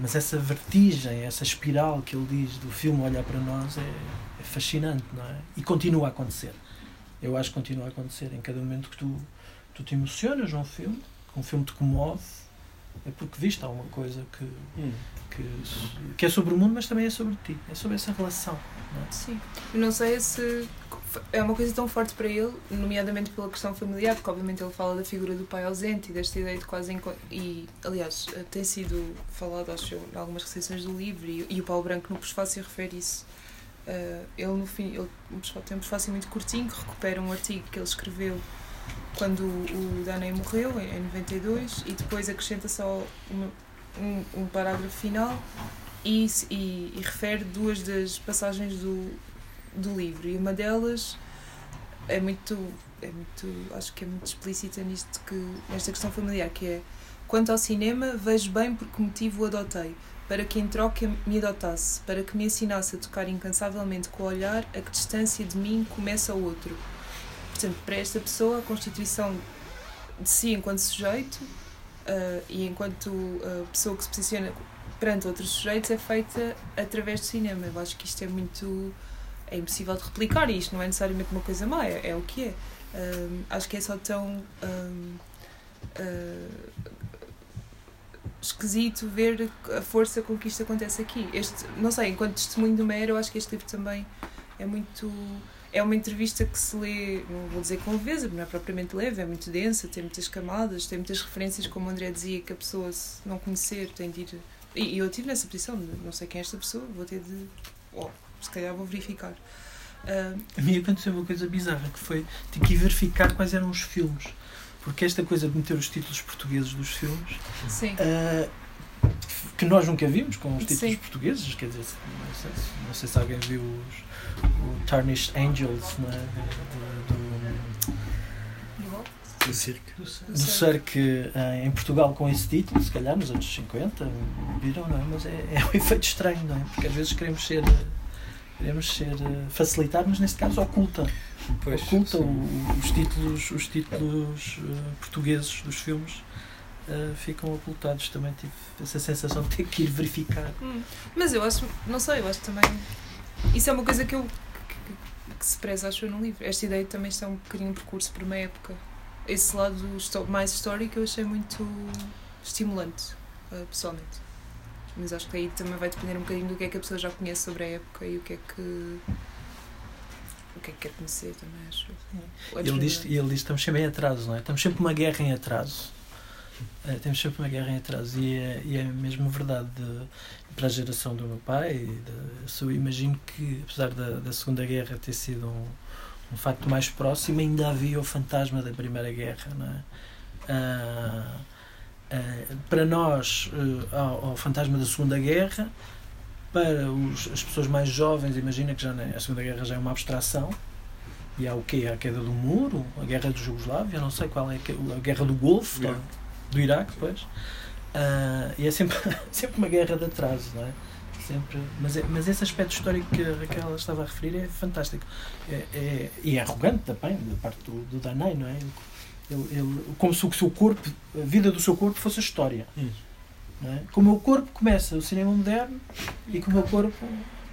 mas essa vertigem, essa espiral que ele diz do filme olhar para nós é, é fascinante, não é? E continua a acontecer. Eu acho que continua a acontecer em cada momento que tu, tu te emocionas num filme, que um filme te comove, é porque viste alguma coisa que, Hum. Que, que é sobre o mundo, mas também é sobre ti, é sobre essa relação. Não é? Sim. Eu não sei se é uma coisa tão forte para ele, nomeadamente pela questão familiar, porque obviamente ele fala da figura do pai ausente e desta ideia de quase e aliás tem sido falado acho em algumas recepções do livro e, e o Paulo Branco no prefácio refere isso. Eh, ele no fim ele, tem um prefácio muito curtinho que recupera um artigo que ele escreveu quando o, o Daney morreu em, em 92 e depois acrescenta só uma- um, um parágrafo final e, e, e refere duas das passagens do, do livro. E uma delas é muito é muito acho que é muito explícita nisto que nesta questão familiar que é quanto ao cinema vejo bem por que motivo o adotei. Para que em troca me adotasse. Para que me ensinasse a tocar incansavelmente com o olhar a que distância de mim começa o outro. Portanto para esta pessoa a constituição de si enquanto sujeito ah, e enquanto ah, pessoa que se posiciona perante outros sujeitos é feita através do cinema. Eu acho que isto é muito. é impossível de replicar e isto não é necessariamente uma coisa má, é, é o que é. Ahm, acho que é só tão. ahm, ah, esquisito ver a força com que isto acontece aqui. Este, não sei, enquanto testemunho do Meyer, eu acho que este livro também é muito. É uma entrevista que se lê, não vou dizer com leveza, não é propriamente leve, é muito densa, tem muitas camadas, tem muitas referências, como o André dizia, que a pessoa, se não conhecer, tem de ir. E eu estive nessa posição, não sei quem é esta pessoa, vou ter de. Oh, se calhar vou verificar. Ah, A mim aconteceu uma coisa bizarra que foi ter que ir verificar quais eram os filmes. Porque esta coisa de meter os títulos portugueses dos filmes, sim. ah, que nós nunca vimos com os títulos Sim. portugueses, quer dizer, não sei, se- não sei se alguém viu os, o Tarnished Angels não é? do, circo. do, do Cirque eh, em Portugal com esse título, se calhar nos anos 50, viram, não é? Mas é, é um *laughs* efeito estranho, não é? Porque às vezes queremos ser. Queremos ser eh, facilitar, mas neste caso oculta. Pois, oculta o- os títulos, os títulos eh, portugueses dos filmes eh, ficam ocultados. Também tive essa sensação de ter que ir verificar. Hum, Mas eu acho, não sei, eu acho também. Isso é uma coisa que eu. que, que- se preza, acho eu, no livro. Esta ideia de também está um bocadinho um percurso por uma época. Esse lado mais histórico eu achei muito estimulante, eh, pessoalmente. Mas acho que aí também vai depender um bocadinho do que é que a pessoa já conhece sobre a época e o que é que. o que é que quer conhecer também, acho. E ele diz, ele diz estamos sempre em atraso, não é? Estamos sempre uma guerra em atraso. Eh, temos sempre uma guerra em atraso. E é, e é mesmo verdade de- para a geração do meu pai. e eu imagino que, apesar da, da Segunda Guerra ter sido um, um facto mais próximo, ainda havia o fantasma da Primeira Guerra, não é? Ah, ah, para nós, eh, ao, ao fantasma da Segunda Guerra, para os, as pessoas mais jovens, imagina que já a Segunda Guerra já é uma abstração. E há o quê? A queda do muro, a guerra de Jugoslávia, não sei qual é, a guerra do Golfo, Iraque. do Iraque, pois. Ah, e é sempre, *laughs* sempre uma guerra de atraso, não é? Sempre, mas, é- mas esse aspecto histórico que a Raquel estava a referir é fantástico. É, é- e é arrogante também, da parte do, do Danei, não é? Ele, ele- como se o seu corpo, a vida do seu corpo fosse a história. Não é? Com o meu corpo começa o cinema moderno e com o meu corpo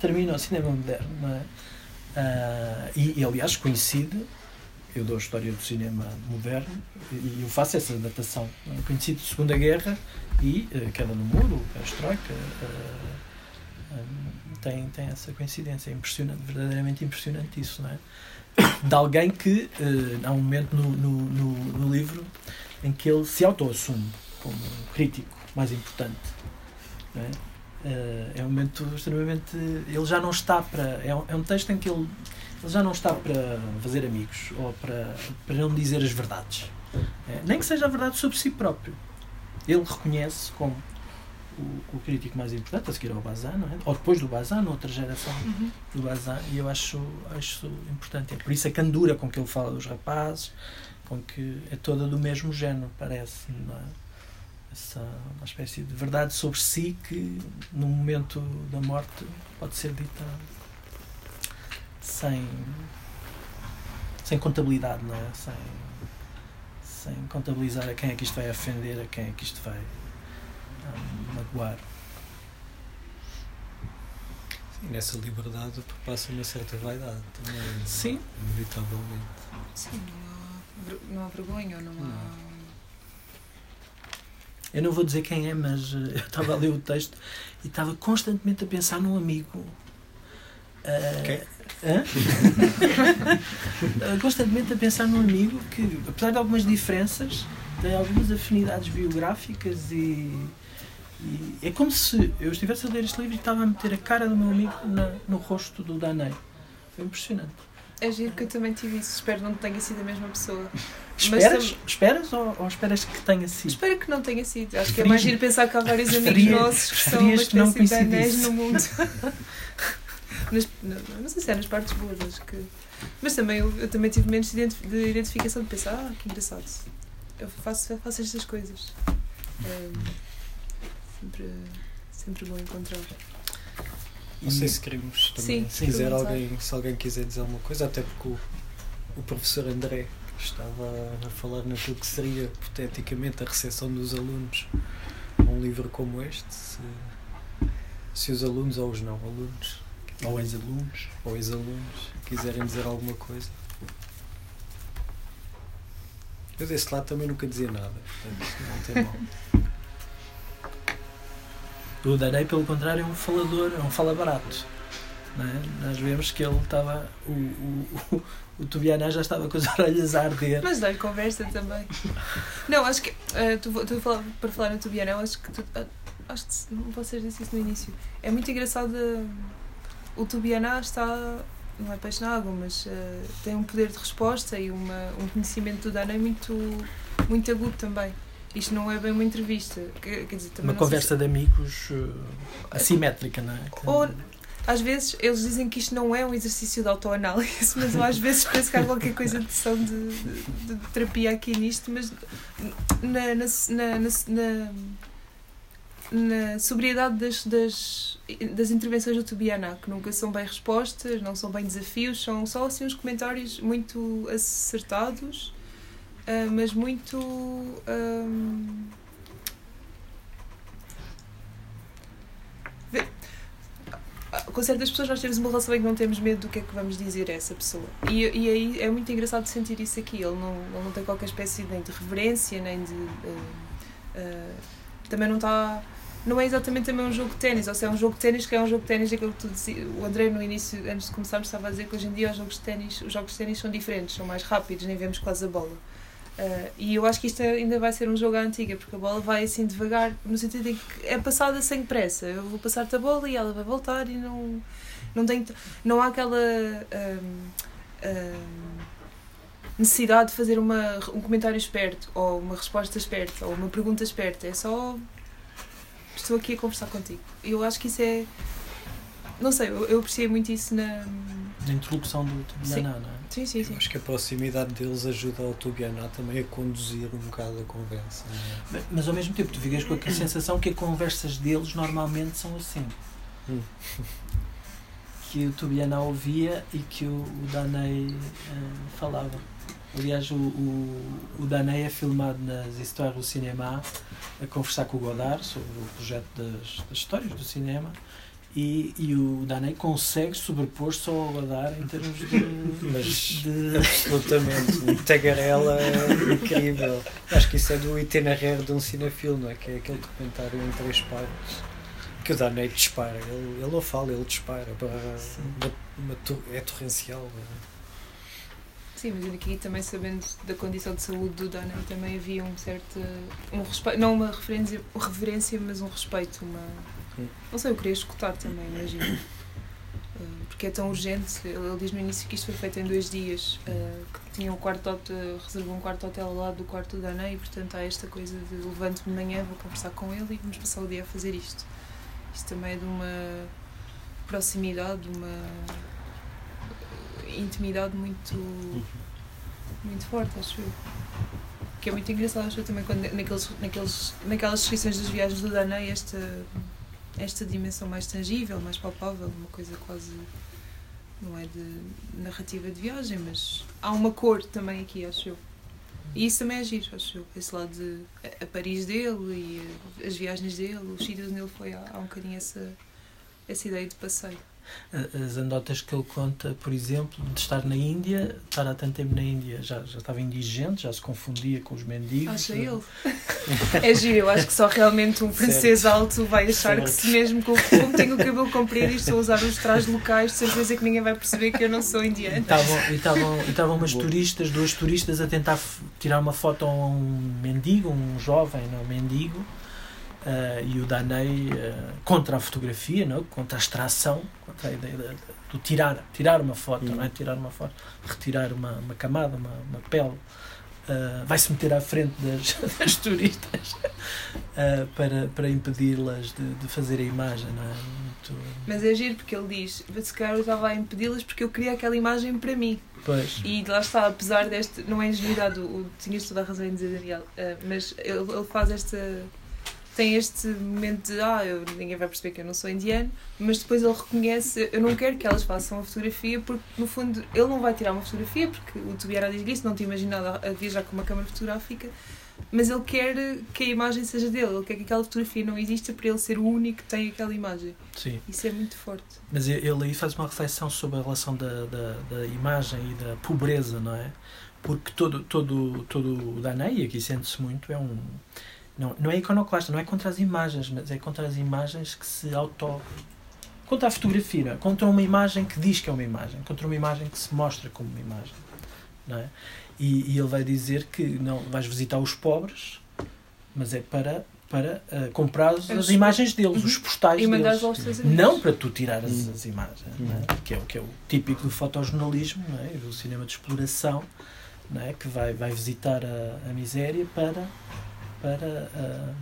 termina o cinema moderno. Não é? Ah, e, e, aliás, coincide, eu dou a história do cinema moderno e eu faço essa datação. não é? Coincide Segunda Guerra e uh, Queda no Muro, Perestroika. Uh, um, tem, tem essa coincidência. É impressionante, verdadeiramente impressionante isso, não é? De alguém que uh, há um momento no, no, no, no livro em que ele se auto-assume como crítico mais importante. Não é? Uh, é um momento extremamente. Ele já não está para. É um, é um texto em que ele, ele já não está para fazer amigos ou para, para não dizer as verdades. É, nem que seja a verdade sobre si próprio. Ele reconhece como o, o crítico mais importante, a seguir ao Bazin, não é? ou depois do Bazin, outra geração Uhum. do Bazin, e eu acho, acho importante. É por isso a candura com que ele fala dos rapazes, com que é toda do mesmo género, parece. Não é? essa uma espécie de verdade sobre si que no momento da morte pode ser dita sem sem contabilidade não é sem sem contabilizar a quem é que isto vai ofender, a quem é que isto vai um, magoar. Sim, nessa liberdade passa uma certa vaidade também. Sim. Inevitavelmente. Sim, não há, não há vergonha, não há. Eu não vou dizer quem é, mas eh, *laughs* eu estava a ler o texto e estava constantemente a pensar num amigo. Quem? Constantemente *laughs* a pensar num amigo que, apesar de algumas diferenças, tem algumas afinidades biográficas e, e é como se eu estivesse a ler este livro e estava a meter a cara do meu amigo na- no rosto do Danei. Foi impressionante. É giro que eu também tive isso. Espero que não tenha sido a mesma pessoa. Esperas, tam- esperas ou, ou esperas que tenha sido? Espero que não tenha sido. Acho que é mais giro pensar que há vários amigos nossos que são uma espécie de anéis no mundo. *laughs* Nas- não, não sei se é nas partes boas, acho que. Mas também eu, eu também tive momentos de identi- de identificação de pensar, ah, que engraçado. Eu faço, eu faço estas coisas. É, sempre, sempre bom encontrar. Não sei se queremos também. Sim, se, quiser alguém, se alguém quiser dizer alguma coisa, até porque o, o professor André estava a falar naquilo que seria hipoteticamente a recepção dos alunos a um livro como este, se, se os alunos ou os não alunos Ou ex-alunos. ou ex-alunos quiserem dizer alguma coisa. Eu desse lado também nunca dizia nada, portanto não tem mal. *laughs* O Danei, pelo contrário, é um falador, é um fala barato. É? Nós vemos que ele estava. O, o, o, o já estava com as *laughs* orelhas a arder. Mas dá-lhe conversa também. Não, acho que. eh, tu, tu falar, para falar no Tubianão, acho que. Tu, ah, acho que vocês disse isso no início. É muito engraçado. eh, o Tubianá está. Não é peixe na água, mas eh, tem um poder de resposta e uma, um conhecimento do Dana muito, muito agudo também. Isto não é bem uma entrevista. Quer, dizer, Uma sei se- conversa de amigos uh, assimétrica, não é? Ou- Às vezes eles dizem que isto não é um exercício de autoanálise, *laughs* mas eu às vezes penso que há qualquer coisa de sessão de, de- de terapia aqui nisto, mas na, na, na, na, na sobriedade das, das, das intervenções do Tubiana, que nunca são bem respostas, não são bem desafios, são só assim uns comentários muito acertados, ah, mas muito. ahm, com certas pessoas nós temos uma relação em que não temos medo do que é que vamos dizer a essa pessoa. E, e aí é muito engraçado sentir isso aqui. Ele não, ele não tem qualquer espécie nem de reverência, nem de. eh, eh, também não está. Não é exatamente também um jogo de ténis, ou seja, é um jogo de ténis que é um jogo de ténis, aquilo que dizia, o André no início, antes de começarmos, estava a dizer que hoje em dia os jogos de ténis, os jogos de ténis são diferentes, são mais rápidos, nem vemos quase a bola. Uh, e eu acho que isto ainda vai ser um jogo à antiga, porque a bola vai assim devagar, no sentido em que é passada sem pressa. Eu vou passar-te a bola e ela vai voltar e não, não, tem, não há aquela hum, hum, necessidade de fazer uma, um comentário esperto, ou uma resposta esperta, ou uma pergunta esperta. É só estou aqui a conversar contigo. Eu acho que isso é. Não sei, eu, eu apreciei muito isso na. Na introdução do Tubianá, não é? Sim, sim, sim. Eu acho que a proximidade deles ajuda ao Tubianá também a conduzir um bocado a conversa. não é? Mas- Mas ao mesmo tempo tu ficas com a sensação que as conversas deles normalmente são assim. Hum. Que o Tubianá ouvia e que o, o Danei eh, falava. Aliás, o, o, o Danei é filmado nas Histórias do Cinema a conversar com o Godard sobre o projeto das, das histórias do cinema e, e o Danei consegue sobrepor-se ao Godard em termos de. Mas de- absolutamente, um tagarela incrível. Acho que isso é do itinerário de um cinefilme, não é? Que é aquele documentário em três partes. Que o Danei dispara, ele, ele não fala, ele dispara. Para uma, uma é torrencial. não é? Sim, mas aqui também sabendo da condição de saúde do Dana também havia um certo um respeito, não uma referência, reverência, mas um respeito, uma Sim. não sei, eu queria escutar também, imagino. Eh, Porque é tão urgente, ele, diz no início que isto foi feito em dois dias, eh, que tinha um quarto reservou um quarto hotel ao lado do quarto do Dana e portanto há esta coisa de levanto-me de manhã, vou conversar com ele e vamos passar o dia a fazer isto. Isto também é de uma proximidade, de uma intimidade muito muito forte, acho eu. Que é muito engraçado, acho eu também, quando, naqueles, naqueles, naquelas descrições das viagens do Danei, esta, esta dimensão mais tangível, mais palpável, uma coisa quase. não é de narrativa de viagem, mas há uma cor também aqui, acho eu. E isso também é giro, acho eu. Esse lado de a, a Paris dele e eh, as viagens dele, os sítios onde ele foi, há, há um bocadinho essa, essa ideia de passeio. As anedotas que ele conta, por exemplo, de estar na Índia, estar há tanto tempo na Índia, já, já estava indigente, já se confundia com os mendigos. Acha ele. *laughs* é giro, eu acho que só realmente um francês alto vai achar certo. que se mesmo como, como *laughs* tenho o cabelo comprido e estou a usar os trajes locais, de certeza que ninguém vai perceber que eu não sou indiana. E estavam, e estavam umas Boa. turistas, duas turistas a tentar tirar uma foto a um mendigo, um jovem, não, mendigo, Uh, e o Danei uh, contra a fotografia, não? contra a extração, contra a ideia de, de, de tirar, tirar uma foto, não é? tirar uma foto, retirar uma, uma camada, uma, uma pele. Uh, vai-se meter à frente das, *laughs* das turistas para, para impedi-las de, de fazer a imagem. Não é? Muito... Mas é giro porque ele diz: se calhar eu estava a impedi-las porque eu queria aquela imagem para mim. Pois. E lá está, apesar deste. Não é ingenuidade, o, tinhas toda a razão em dizer, Daniel, mas ele, ele faz esta tem este momento de ah, eu, ninguém vai perceber que eu não sou indiano, mas depois ele reconhece, eu não quero que elas façam a fotografia porque no fundo ele não vai tirar uma fotografia porque o Tubiara diz isso, não tinha imaginado a viajar com uma câmera fotográfica, mas ele quer que a imagem seja dele, ele quer que aquela fotografia não exista para ele ser o único que tem aquela imagem. Sim. Isso é muito forte. Mas ele aí faz uma reflexão sobre a relação da, da, da imagem e da pobreza, não é? Porque todo, todo, todo o Danei, aqui sente-se muito, é um não, não é iconoclasta, não é contra as imagens, mas é contra as imagens que se auto. Contra a fotografia, contra uma imagem que diz que é uma imagem, contra uma imagem que se mostra como uma imagem. Não é? e, e ele vai dizer que não vais visitar os pobres, mas é para para uh, comprar as, as imagens deles, uhum. os postais e deles. Não para tu tirar as, uhum. as imagens, é? uhum. é? que, é, que é o típico do fotojornalismo, não é? o cinema de exploração, não é? que vai, vai visitar a, a miséria para para, uh,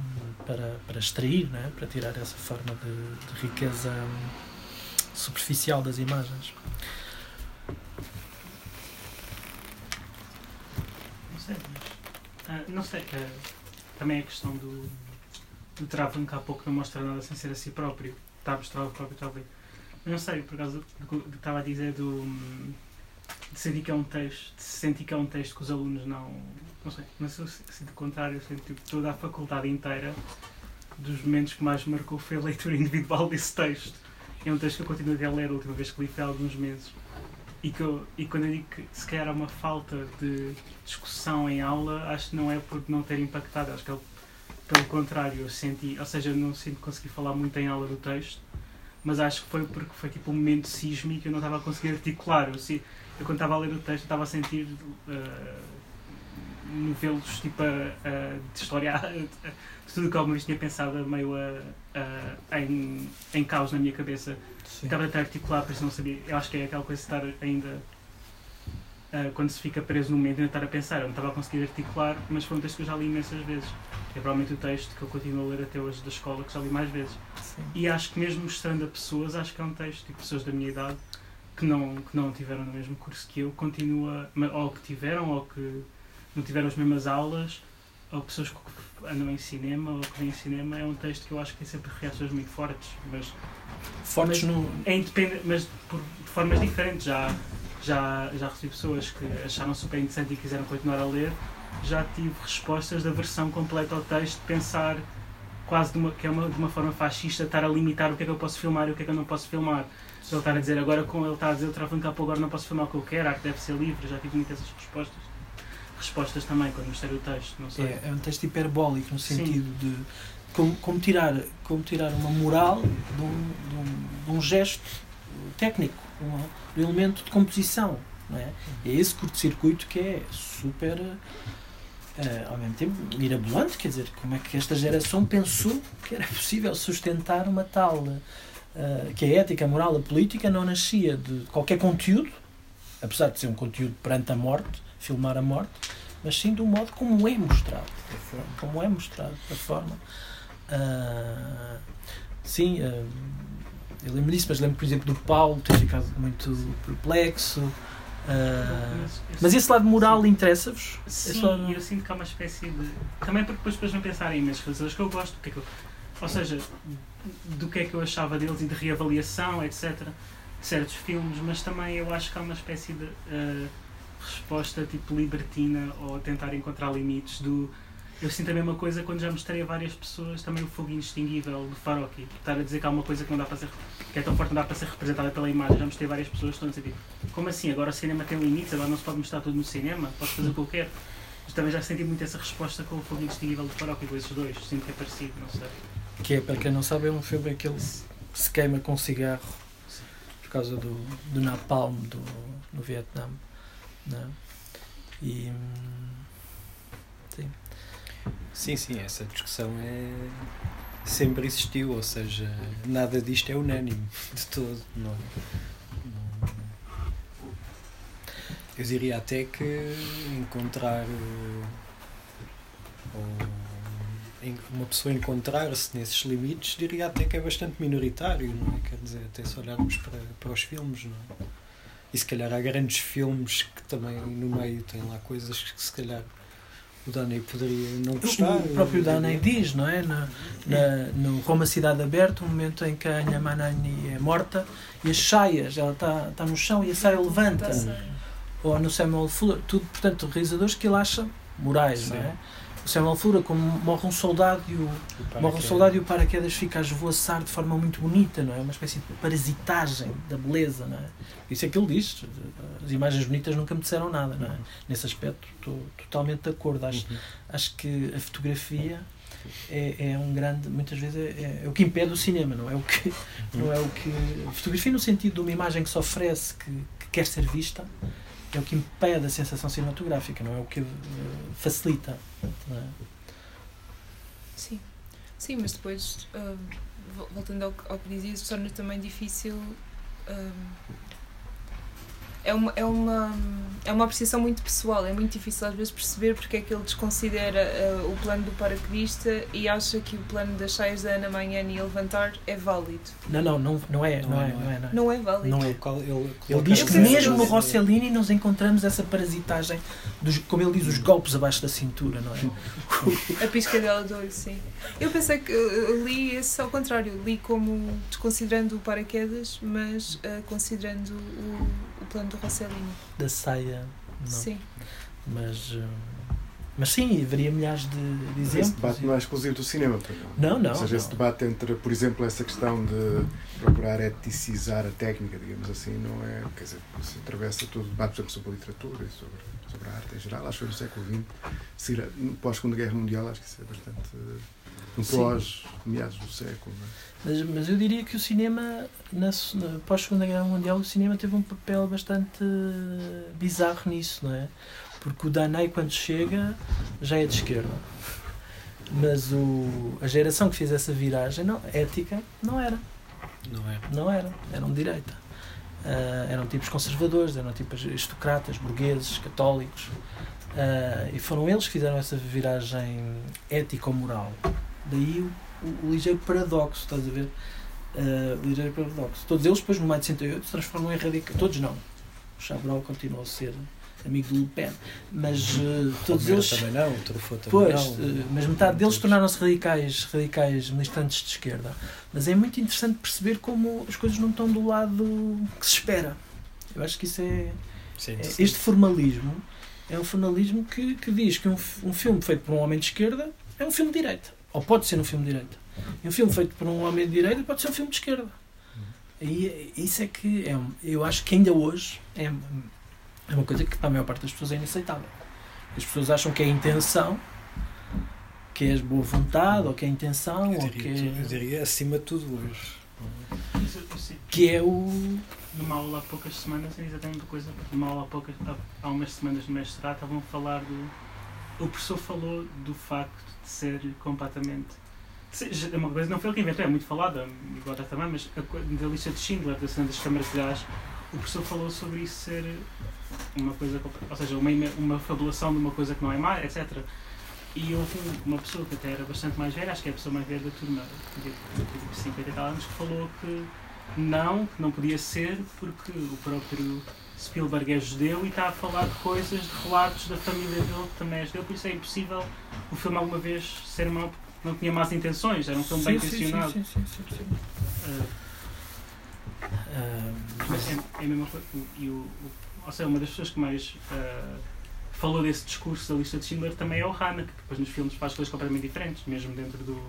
para, para extrair, né? para tirar essa forma de, de riqueza superficial das imagens. Não sei, mas, uh, não sei uh, também a questão do, do que há pouco não mostra nada sem ser a si próprio. Está a mostrar o próprio talvez. Não sei, por causa do que estava a dizer do. de sentir que é um texto, de sentir que é um texto que os alunos não, não sei, mas eu sinto o contrário, eu sinto tipo, toda a faculdade inteira dos momentos que mais marcou foi a leitura *laughs* individual desse texto. É um texto que eu continuei a ler a última vez que li foi há alguns meses. E, que eu, e quando eu digo que se calhar há uma falta de discussão em aula, acho que não é por não ter impactado, acho que é pelo contrário, eu senti, ou seja, eu não sinto conseguir falar muito em aula do texto, mas acho que foi porque foi tipo um momento sísmico que eu não estava a conseguir articular. Eu, eu quando estava a ler o texto, estava a sentir. Uh, novelos tipo a, a, de história de tudo o que alguma vez tinha pensado meio a, em, em caos na minha cabeça. Sim. estava a tentar articular por isso não sabia. Eu acho que é aquela coisa de estar ainda uh, quando se fica preso no momento ainda estar a pensar. Eu não estava a conseguir articular mas foi um texto que eu já li imensas vezes. É provavelmente o texto que eu continuo a ler até hoje da escola que já li mais vezes. Sim. e acho que mesmo mostrando a pessoas acho que é um texto. Tipo pessoas da minha idade que não, que não tiveram no mesmo curso que eu continua ou que tiveram ou que não tiveram as mesmas aulas, ou pessoas que andam em cinema ou que vêm em cinema, é um texto que eu acho que tem sempre reações muito fortes, mas fortes mas, no é independente, mas por, de formas diferentes. Já, já, já recebi pessoas que acharam super interessante e quiseram continuar a ler. Já tive respostas da versão completa ao texto, pensar quase de uma, que é uma, de uma forma fascista, estar a limitar o que é que eu posso filmar e o que é que eu não posso filmar. Ele estar a dizer agora, com ele está a dizer, o Travanco agora não posso filmar o que eu quero, a arte deve ser livre. Já tive muitas respostas respostas também quando mostrei o texto. Não sei. É, é um texto hiperbólico no sentido Sim. de como, como, tirar, como tirar uma moral de um, de um, de um gesto técnico, um, um, elemento de composição. Não é? é esse curto-circuito que é super. Uh, ao mesmo tempo mirabolante, quer dizer, como é que esta geração pensou que era possível sustentar uma tal. Uh, que a ética, a moral, a política não nascia de qualquer conteúdo, apesar de ser um conteúdo perante a morte, filmar a morte, mas sim do modo como é mostrado, como é mostrado, da forma. Uh, sim, uh, eu lembro disso, mas lembro, por exemplo, do Paulo ter ficado muito perplexo. Uh, mas esse lado moral interessa-vos? Sim, lado... eu sinto que há uma espécie de. Também porque depois, depois não pensarem nas coisas que eu gosto, que é que eu... ou seja, do que é que eu achava deles e de reavaliação, etc. De certos filmes, mas também eu acho que há uma espécie de. Uh, resposta tipo libertina ou tentar encontrar limites do eu sinto a mesma coisa quando já mostrei a várias pessoas também o fogo indistinguível do Faroki. Estar a dizer que há uma coisa que não dá para ser que é tão forte não dá para ser representada pela imagem. Já mostrei a várias pessoas que estão a dizer tipo, como assim? Agora o cinema tem limites, agora não se pode mostrar tudo no cinema, pode fazer o que eu quero. Mas também já senti muito essa resposta com o fogo indistinguível do Faroki, com esses dois, sinto que é parecido, não sei. Que é, para quem não sabe, é um filme que ele se se queima com cigarro por causa do, do napalm do, no Vietnã. Não é? E. Sim. Sim, sim, essa discussão é sempre existiu, ou seja, nada disto é unânime *laughs* de todo. Não, não- eu diria até que encontrar uma pessoa encontrar-se nesses limites diria até que é bastante minoritário, não é? Quer dizer, até se olharmos para, para os filmes, não é? E se calhar há grandes filmes que também no meio têm lá coisas que se calhar o Danny poderia não gostar. O próprio Daney diz, não é? Na, na- no Roma Cidade Aberta, um momento em que a Anha Manani é morta e as saias, ela está está no chão e a saia levanta. Tá-se- Ou no Samuel Fuller, tudo, portanto, realizadores que ele acha morais, Sim. não é? Samuel Fuller, como morre um soldado e o, O morre um paraquedas. soldado e o paraquedas fica a esvoaçar de forma muito bonita, não é? Uma espécie de parasitagem da beleza, não é? Isso é que ele diz. As imagens bonitas nunca me disseram nada, não é? Nesse aspecto estou totalmente de acordo. Acho, Uhum. acho que a fotografia é, é um grande, muitas vezes é, é o que impede o cinema, não é o que não é o que a fotografia no sentido de uma imagem que se oferece que, que quer ser vista é o que impede a sensação cinematográfica, não é o que eh, facilita. não é? Sim. Sim, mas depois, vol- voltando ao, ao que dizias, torna também difícil. ah, é uma, é, uma, é uma apreciação muito pessoal, é muito difícil às vezes perceber porque é que ele desconsidera ah, o plano do paraquedista e acha que o plano das saias da Ana Manhã e a levantar é válido. Não, não, não, não é, Não não é, é, não é. é, não é. Não é válido. Não é. Ele ele Ele diz que mesmo no Rossellini nós encontramos essa parasitagem, dos, como ele diz, os golpes abaixo da cintura, não é? A piscadela de olho, sim. Eu pensei que eu- eu li esse ao contrário, li como desconsiderando o paraquedas, mas ah, considerando o, o plano do Rossellini. Da saia, não. Sim. Mas, hum, mas sim, haveria milhares de, de Esse exemplos. debate não é exclusivo do cinema, não. Não, não. Ou seja, esse não. debate entre, por exemplo, essa questão de procurar eticizar a técnica, digamos assim, não é. Quer dizer, se atravessa todo o debate, por exemplo, sobre a literatura e sobre, sobre a arte em geral. Acho que foi no século XX, pós-Segunda Guerra Mundial, acho que isso é bastante. No pós, meados do século. não é? Mas, mas eu diria que o cinema, na, se- na pós-Segunda Guerra Mundial, o cinema teve um papel bastante bizarro nisso, não é? Porque o Danei, quando chega, já é de esquerda. Mas o, a geração que fez essa viragem, não, ética, não era. Não é? Não eram, eram de direita. Ah, eram tipos conservadores, eram tipos aristocratas, burgueses, católicos. Ah, e foram eles que fizeram essa viragem ético-moral. Daí o, o, o ligeiro paradoxo, estás a ver? O ligeiro paradoxo. Todos eles, depois, no maio de 68, se transformam em radicais. Todos não. O Chabrol continuou a ser amigo do Le Pen. Mas ah, todos eles. também não, o Truffaut também Pois, não. eh, mas metade deles tornaram-se radicais, radicais militantes de esquerda. Mas é muito interessante perceber como as coisas não estão do lado que se espera. Eu acho que isso é. Sim, é- este formalismo é um formalismo que, que diz que um, um filme feito por um homem de esquerda é um filme de direita. Ou pode ser um filme de direita. E um filme feito por um homem de direita pode ser um filme de esquerda. E isso é que é, um- eu acho que ainda hoje é, é uma coisa que para a maior parte das pessoas é inaceitável. As pessoas acham que é a intenção, que é a boa vontade, ou que é a intenção, Eu ou que diria, eu é, diria acima de tudo hoje. Que é o. numa aula há poucas semanas, é exatamente uma coisa, porque numa aula há, poucas, há, há umas semanas no mestrado estavam a falar do. O professor falou do facto ser completamente. é uma coisa, não foi ele que inventou, é muito falada, já também, mas a, da lista de Schindler, da cena das câmaras de gás, o professor falou sobre isso ser uma coisa, ou seja, uma, uma fabulação de uma coisa que não é má, etc. E houve um- uma pessoa que até era bastante mais velha, acho que é a pessoa mais velha da turma, de 50 e tal anos, que falou que não, que não podia ser, porque o próprio Spielberg é judeu e está a falar de coisas, de relatos da família dele, que também é judeu, por isso é impossível o filme alguma vez ser mau, porque não tinha más intenções, era um filme bem Sim, sim, sim, intencionado. sim, sim, sim, sim. Ah, Ah, mas é, é a mesma coisa. E o, o- ou seja, uma das pessoas que mais uh, falou desse discurso da lista de Schindler também é o Hanna, que depois nos filmes faz coisas completamente diferentes, mesmo dentro do.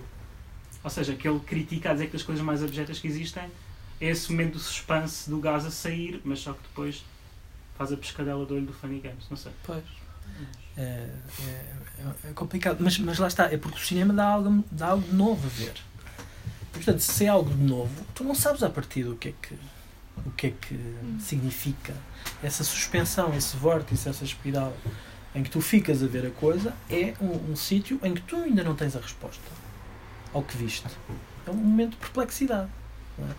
Ou seja, que ele critica a dizer que as coisas mais abjetas que existem é esse momento do suspense do gás a sair, mas só que depois faz a pescadela do olho do Funny Games, não sei. Pois. É, é, é complicado, mas, mas lá está, é porque o cinema dá algo, dá algo novo a ver. E, portanto, se é algo de novo, tu não sabes a partir do que é que, o que, é que hum. significa essa suspensão, esse vórtice, essa espiral em que tu ficas a ver a coisa, é um, um sítio em que tu ainda não tens a resposta ao que viste. É um momento de perplexidade. Não é?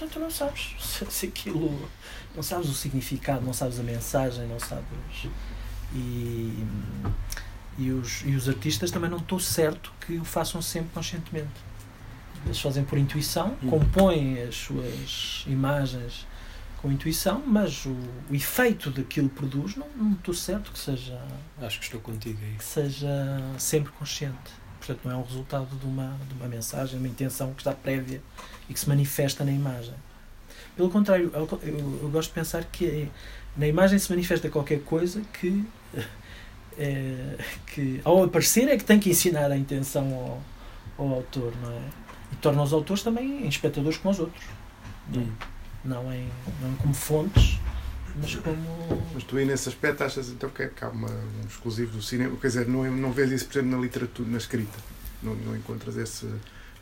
Portanto, tu não sabes se, *laughs* se aquilo. Não sabes o significado, não sabes a mensagem, não sabes. E, e, os, e os artistas também não estou certo que o façam sempre conscientemente. Eles fazem por intuição, hum. compõem as suas imagens com intuição, mas o, o efeito daquilo produz não, não estou certo que seja. Acho que estou contigo aí. Que seja sempre consciente. Portanto, não é um resultado de uma, de uma mensagem, uma intenção que está prévia e que se manifesta na imagem. Pelo contrário, eu, eu, eu gosto de pensar que na imagem se manifesta qualquer coisa que, é, *laughs* que ao aparecer é que tem que ensinar a intenção ao, ao autor, não é? E torna os autores também em espectadores como os outros. Não, hum. não, em, não como fontes, mas como. Mas tu aí nesse aspecto achas então que, é, que há uma, um exclusivo do cinema? Quer dizer, não, não vês isso, por exemplo, na literatura, na escrita? Não, não encontras esse.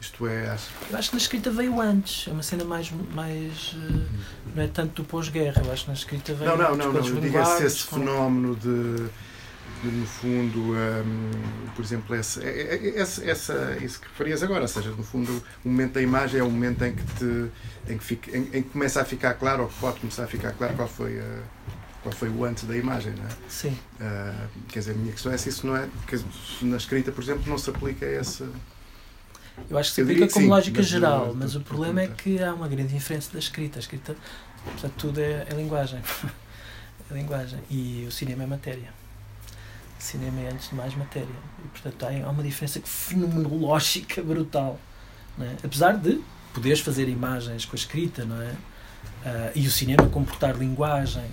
Isto é, acho... Eu acho que na escrita veio antes, é uma cena mais. mais eh, não é tanto do pós-guerra, eu acho que na escrita veio Não, não, não, não, não diga-se esse fenómeno de no fundo, um, por exemplo, essa, essa, essa, isso que referias agora, ou seja, no fundo, o momento da imagem é o momento em que, te, em que, fica, em, em que começa a ficar claro, ou que pode começar a ficar claro qual foi, a, qual foi o antes da imagem, não é? Sim. Uh, quer dizer, a minha questão é se isso não é, dizer, na escrita, por exemplo, não se aplica a essa. Eu acho que se aplica como sim, lógica mas, geral, mas o problema é que há uma grande diferença da escrita. A escrita, portanto, tudo é, é linguagem. *laughs* é linguagem. E o cinema é matéria cinema é antes de mais matéria. E, portanto, há uma diferença fenomenológica brutal. É? Apesar de poderes fazer imagens com a escrita, não é? Uh, e o cinema comportar linguagem,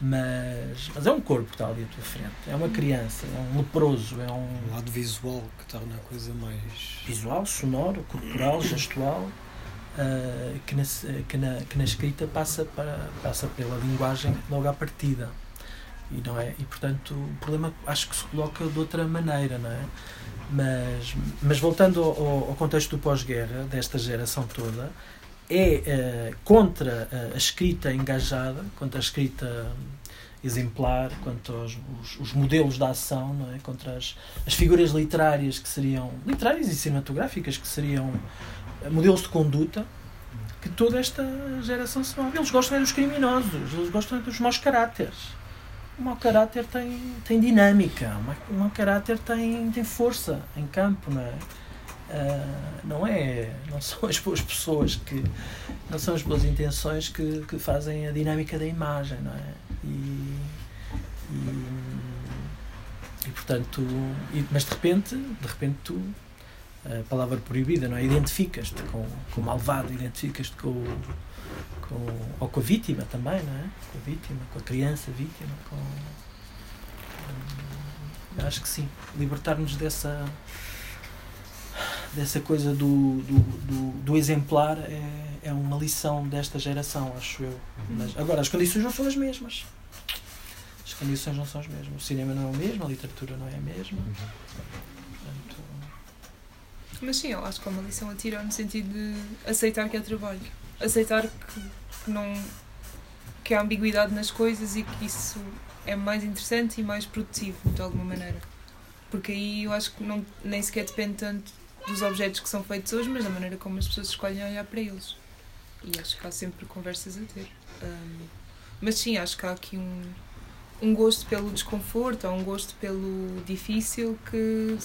mas, mas é um corpo que está ali à tua frente. É uma criança, é um leproso, é um. Um lado visual que torna a coisa mais. Visual, sonoro, corporal, gestual. Uh, que, na, que, na, que na escrita passa, para, passa pela linguagem logo à partida. E, não é? e portanto o problema acho que se coloca de outra maneira, não é? Mas, mas voltando ao, ao contexto do pós-guerra, desta geração toda, é uh, contra a escrita engajada, contra a escrita exemplar, contra os, os, os, modelos da ação, não é? contra as, as figuras literárias que seriam literárias e cinematográficas que seriam eh, modelos de conduta que toda esta geração se move. Eles gostam é dos criminosos, eles gostam é dos maus caráteres o mau caráter tem, tem dinâmica, o mau caráter tem, tem força em campo, não é? Uh, não é não são as boas pessoas que não são as boas intenções que, que fazem a dinâmica da imagem não é e, e, e portanto e, mas de repente de repente tu a palavra proibida não é identificas-te com, com o malvado identificas-te com com, ou com a vítima também, não é? Com a vítima, com a criança vítima, com, com acho que sim, libertar-nos dessa dessa coisa do, do, do, do, exemplar é, é uma lição desta geração, acho eu. Mas, agora, as condições não são as mesmas. As condições não são as mesmas. O cinema não é o mesmo, a literatura não é a mesma. Portanto... Mas sim, eu acho que é uma lição a tirar no sentido de aceitar que é trabalho aceitar que, que não que há ambiguidade nas coisas e que isso é mais interessante e mais produtivo de alguma maneira. Porque aí eu acho que não, nem sequer depende tanto dos objetos que são feitos hoje mas da maneira como as pessoas escolhem olhar para eles. E acho que há sempre conversas a ter. Um, mas sim, acho que há aqui um, um gosto pelo desconforto ou um gosto pelo difícil que,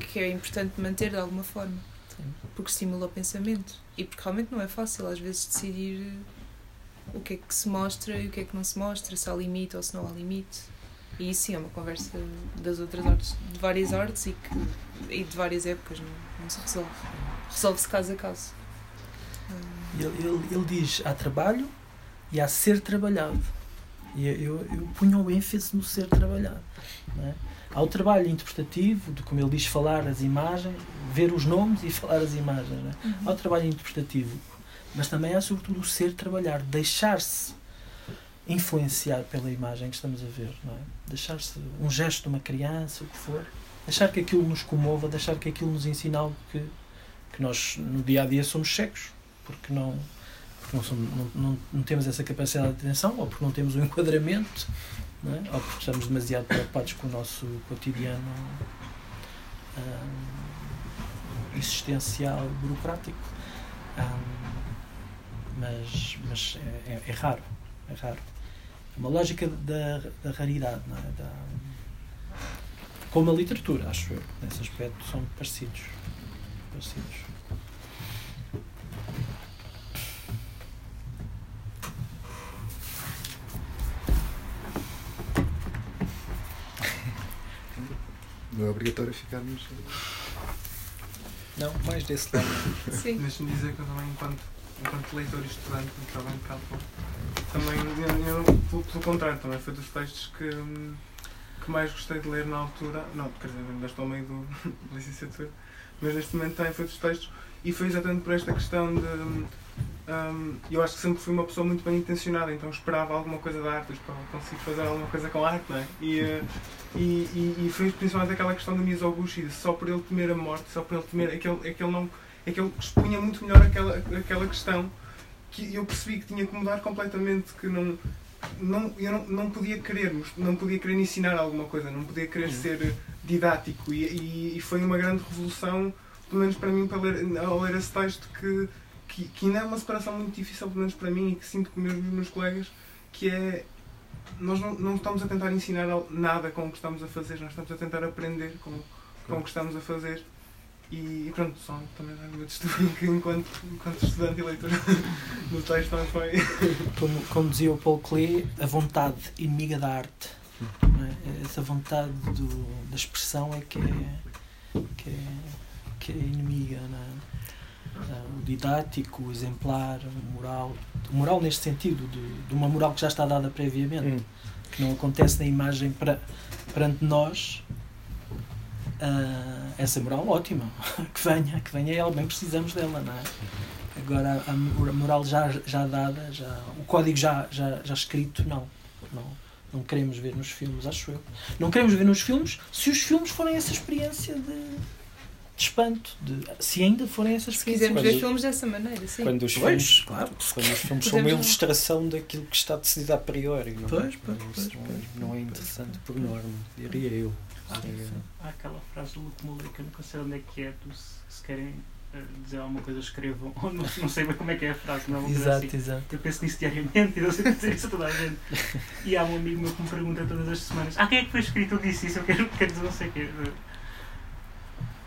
que é importante manter de alguma forma porque estimula o pensamento e porque realmente não é fácil às vezes decidir o que é que se mostra e o que é que não se mostra, se há limite ou se não há limite. E isso sim é uma conversa das outras artes, de várias artes e, que, e de várias épocas, não, não se resolve. Resolve-se caso a caso. Ele, ele, ele diz: há trabalho e há ser trabalhado. E eu, eu punho o ênfase no ser trabalhado. Não é? Há o trabalho interpretativo, de como ele diz, falar as imagens, ver os nomes e falar as imagens. Não é? Uhum. Há o trabalho interpretativo, mas também há sobretudo o ser trabalhar, deixar-se influenciar pela imagem que estamos a ver, não é? Deixar-se um gesto de uma criança, o que for, deixar que aquilo nos comova, deixar que aquilo nos ensine algo que, que nós no dia a dia somos cegos, porque não porque não, somos, não, não, não temos essa capacidade de atenção, ou porque não temos o enquadramento, não é? ou porque estamos demasiado preocupados com o nosso cotidiano hum, existencial burocrático. Hum, mas mas é, é, é raro, é raro. É uma lógica da, da raridade, não é? Da, como a literatura, acho eu. Nesse aspecto são parecidos. parecidos. Não é obrigatório ficarmos. Não, mais desse lado. *laughs* Sim. Deixa-me dizer que eu também, enquanto, enquanto leitor e estudante do trabalho de campo, também, eu, eu, pelo, pelo contrário, também foi dos textos que, hum, que mais gostei de ler na altura. Não, quer dizer, ainda estou ao meio do, *laughs* da licenciatura, mas neste momento também foi dos textos. E foi exatamente por esta questão de. hum, hum, eu acho que sempre fui uma pessoa muito bem intencionada, então esperava alguma coisa da arte, para conseguir fazer alguma coisa com a arte, não é? E, eh, e, e, e foi principalmente aquela questão do Mizoguchi, só por ele temer a morte, só por ele temer. É que ele, é que ele, não, é que ele expunha muito melhor aquela, aquela questão que eu percebi que tinha que mudar completamente, que não. Não, eu não, não podia querer, não podia querer ensinar alguma coisa, não podia querer ser didático e, e, e foi uma grande revolução, pelo menos para mim, para ler, ao ler esse texto, que, que, que ainda é uma separação muito difícil, pelo menos para mim, e que sinto com os meus, colegas, que é nós não, não estamos a tentar ensinar nada com o que estamos a fazer, nós estamos a tentar aprender com, com o que estamos a fazer. E pronto, só também o meu testemunho que enquanto, enquanto estudante e leitor *laughs* no texto também foi. Como, como dizia o Paul Klee, a vontade inimiga da arte. não é? Essa vontade do, da expressão é que é, que é, que é inimiga. é? Ah, O didático, o exemplar, o moral. O moral neste sentido, de, de uma moral que já está dada previamente, Hum. que não acontece na imagem para, perante nós. ah, essa moral ótima, *laughs* que venha, que venha ela, bem precisamos dela, não é? Agora a, a moral já, já dada, já, o código já, já, já escrito, não, não. Não queremos ver nos filmes, acho eu. Não queremos ver nos filmes se os filmes forem essa experiência de, de espanto. De, se ainda forem essa Se experiência. quisermos Quando- ver filmes dessa maneira, sim. Quando os Pois, filmes, claro. quando os filmes são uma ilustração daquilo que está decidido a priori. Não, é? Pois, pois, Isso pois, não, pois, não é interessante pois, por norma, diria eu. Eu. há aquela frase do Luke Muller que eu nunca sei onde é que é, do se, se querem eh, dizer alguma coisa escrevam, ou *laughs* não, não sei bem como é que é a frase, não é uma Exato, assim. exato. Eu penso nisso diariamente e *laughs* eu sei dizer isso a toda a gente. E há um amigo meu que me pergunta todas as semanas: Ah, quem é que foi escrito? Eu disse isso, eu quero, quero dizer não sei o quê.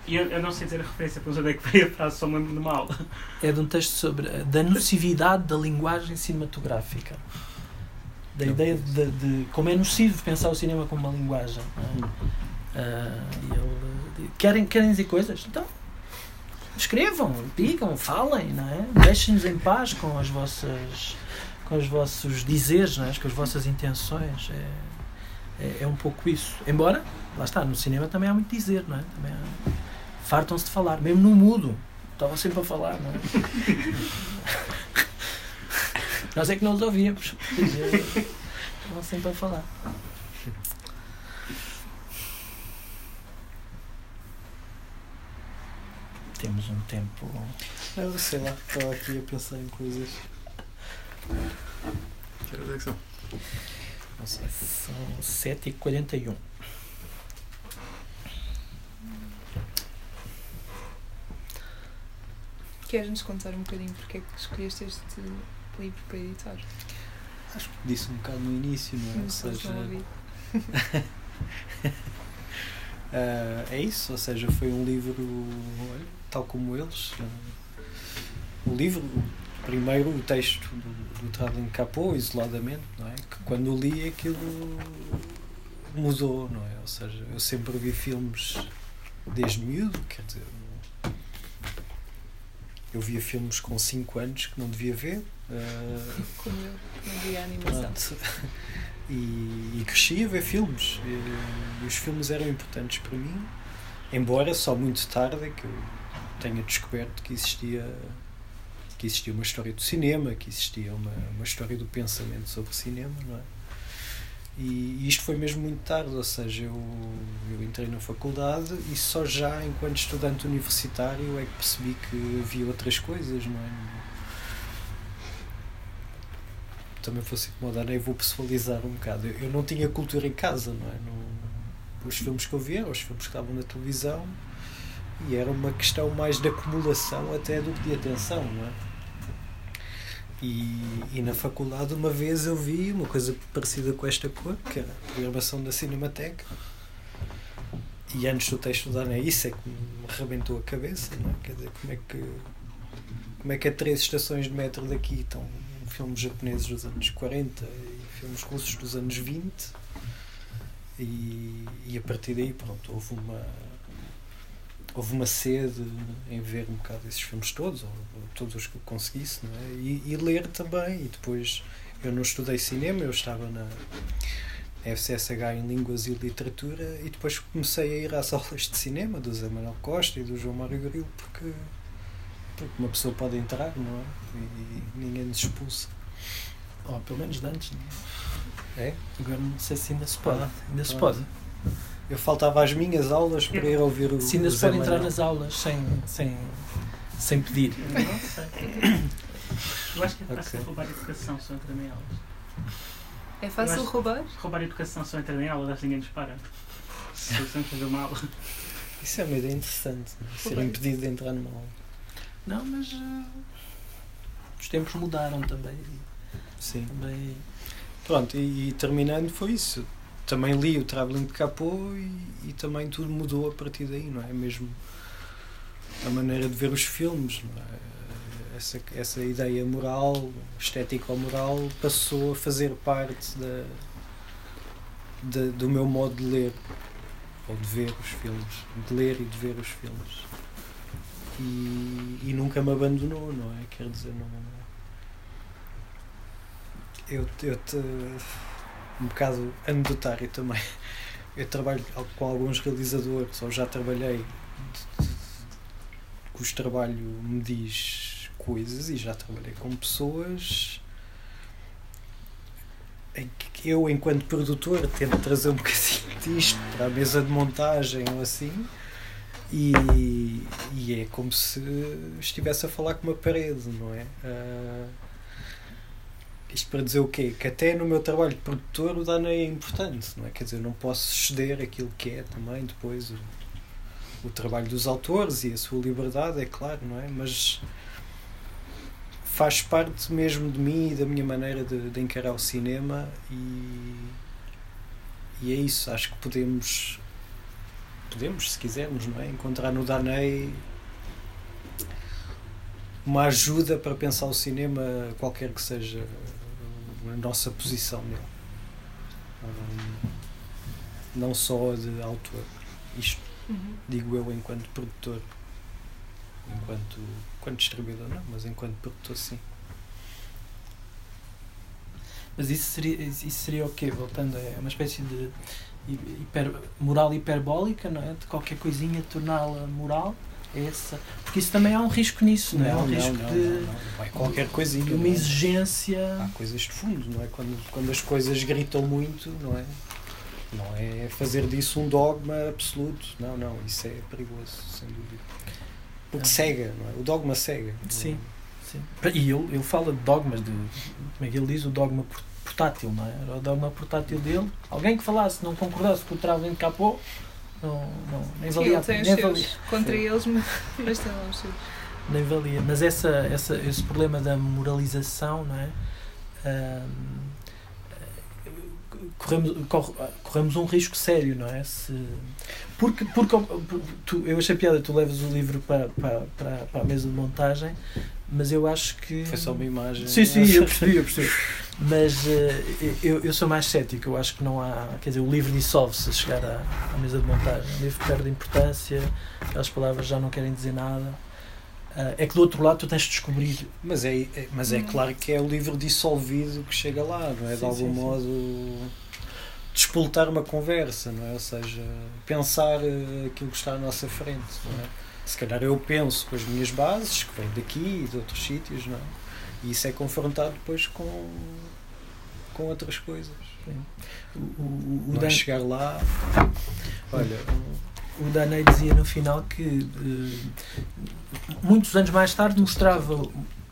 E eu, eu não sei dizer a referência, porque sei onde é que foi a frase, só me lembro de uma aula. É de um texto sobre a- da nocividade da linguagem cinematográfica. Da ideia de, de como é nocivo pensar o cinema como uma linguagem. não é? E ele, querem, querem dizer coisas? Então, escrevam, digam, falem, não é? Deixem-nos em paz com as vossas com os vossos dizeres, não é? com as vossas intenções. É, é, é um pouco isso. Embora, lá está, no cinema também há muito dizer, não é? Também há- fartam-se de falar, mesmo no mudo. Estavam sempre a falar, não é? *laughs* Nós é que não os ouvíamos. Estavam sempre a falar. Temos um tempo. Eu sei lá, estava aqui a pensar em coisas. Que horas é que são? Não sei. São 7h41. Queres-nos contar um bocadinho porque é que escolheste este livro para editar? Acho que disse um bocado no início, não é? Ou Não se seja, ah, *laughs* é isso, ou seja, foi um livro tal como eles. ah, o livro, primeiro o texto do, do Traveling Capô, isoladamente, não é? Que quando li aquilo mudou, não é? Ou seja, eu sempre vi filmes desde miúdo, quer dizer, eu via filmes com 5 anos que não devia ver. ah, Como eu, não vi a animação. E, e cresci a ver filmes. E, e os filmes eram importantes para mim, embora só muito tarde é que eu tenha descoberto que existia que existia uma história do cinema, que existia uma, uma história do pensamento sobre cinema, não é? E isto foi mesmo muito tarde, ou seja, eu, eu entrei na faculdade e só já enquanto estudante universitário é que percebi que havia outras coisas, não é? Também fosse incomodar, nem vou pessoalizar um bocado. Eu, não tinha cultura em casa, não é? Não, os filmes que eu via os filmes que estavam na televisão e era uma questão mais de acumulação até do que de atenção, não é? E, e na faculdade uma vez eu vi uma coisa parecida com esta cor, que era a programação da Cinemateca. E antes do texto da Ana, isso é que me arrebentou a cabeça, não é? Quer dizer, como é que como é que a três estações de metro daqui estão filmes japoneses dos anos 40 e filmes russos dos anos 20 e, e a partir daí pronto, houve uma houve uma sede em ver um bocado esses filmes todos, ou, ou todos os que eu conseguisse, não é? E, e, ler também. E depois eu não estudei cinema, eu estava na FCSH em Línguas e Literatura e depois comecei a ir às *laughs* aulas de cinema do Zé Manuel Costa e do João Mário Grilo porque, porque uma pessoa pode entrar, não é? E, e ninguém nos expulsa. Ou pelo menos de antes, não é? É? Agora não sei se ainda se pode. Ah, ainda se pronto. pode. Eu faltava às minhas aulas para ir ouvir o. Se ainda se pode entrar nas aulas sem, sem, sem pedir. Não sei. Eu acho que é fácil Ok. roubar educação só entrando em aulas. É fácil Eu roubar? Roubar educação só entrando em aulas, acho que ninguém nos para. Se eu sempre fazer uma aula. Isso é uma ideia interessante, não é? ser impedido de entrar numa aula. Não, mas eh, os tempos mudaram também. Sim. também Pronto, e, e terminando foi isso. Também li o Traveling de Capô e, e também tudo mudou a partir daí, não é? Mesmo a maneira de ver os filmes, não é? Essa, essa ideia moral, estético-moral, passou a fazer parte da, da- do meu modo de ler, ou de ver os filmes, de ler e de ver os filmes. E, e nunca me abandonou, não é? Quer dizer, não. Eu, eu te, um bocado anedotário também. Eu trabalho com alguns realizadores, ou já trabalhei, cujo trabalho me diz coisas, e já trabalhei com pessoas em que eu, enquanto produtor, tento trazer um *laughs* bocadinho disto para a mesa de montagem ou assim, e, e é como se estivesse a falar com uma parede, não é? Ah, isto para dizer o quê? Que até no meu trabalho de produtor o dano é importante, não é? Quer dizer, eu não posso ceder aquilo que é também depois o, o trabalho dos autores e a sua liberdade, é claro, não é? Mas faz parte mesmo de mim e da minha maneira de, de encarar o cinema e, e é isso, acho que podemos podemos, se quisermos, não é? encontrar no Danei uma ajuda para pensar o cinema, qualquer que seja a nossa posição nele. Hum, Não só de autor. Isto Uhum. digo eu enquanto produtor. Enquanto, enquanto distribuidor não, mas enquanto produtor sim. Mas isso seria, isso seria o quê? Voltando, é uma espécie de hiper, moral hiperbólica, não é? De qualquer coisinha torná-la moral. É essa. Porque isso também há um risco nisso, não, é? Há um risco não, de, não, não. Vai qualquer coisinha. de uma não é? exigência. Há coisas de fundo, não é? Quando, quando as coisas gritam muito, não é? Não é fazer disso um dogma absoluto. Não, não, isso é perigoso, sem dúvida. Porque Ah. cega, não é? O dogma cega. Sim. Sim. E ele, ele fala de dogmas, de, como é que ele diz? O dogma por- portátil, não é? Era o dogma portátil dele. Alguém que falasse, não concordasse com o de capô, não, não, nem Sim, valia, seus valia, contra eles, mas, tem lá os seus. nem valia. Mas essa, essa, esse problema da moralização, não é? Ahm, corremos, corre- corremos um risco sério, não é? Se, porque, porque tu, eu achei piada, tu levas o livro para, para, para, para a mesa de montagem, mas eu acho que. Foi só uma imagem. Sim, sim, eu percebi, eu percebi. *laughs* Mas eh, eu, eu sou mais cético, eu acho que não há. Quer dizer, o livro dissolve-se a chegar à, à mesa de montagem. O livro perde importância, as palavras já não querem dizer nada. Ah, é que do outro lado tu tens de descobrir. Mas é, é- mas é Hum. claro que é o livro dissolvido que chega lá, não é? De Sim, algum sim, sim. modo despoltar uma conversa, não é? Ou seja, pensar eh, aquilo que está à nossa frente, não é? Se calhar eu penso com as minhas bases, que vêm daqui e de outros sítios, não é? E isso é confrontado depois com, com outras coisas. O, o, o, Dan, chegar lá, olha, o Danei dizia no final que eh, muitos anos mais tarde mostrava,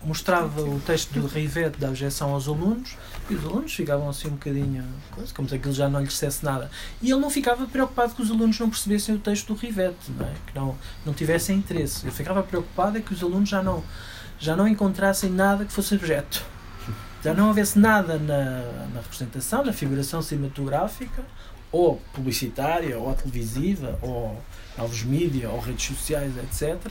mostrava o texto do Rivete da objeção aos alunos e os alunos ficavam assim um bocadinho como se aquilo já não lhes dissesse nada. E ele não ficava preocupado que os alunos não percebessem o texto do Rivete, não é? que não, não tivessem interesse. Ele ficava preocupado é que os alunos já não, já não encontrassem nada que fosse objeto. Já não houvesse nada na, na representação, na figuração cinematográfica, ou publicitária, ou televisiva, ou novos mídias, ou redes sociais, etc.,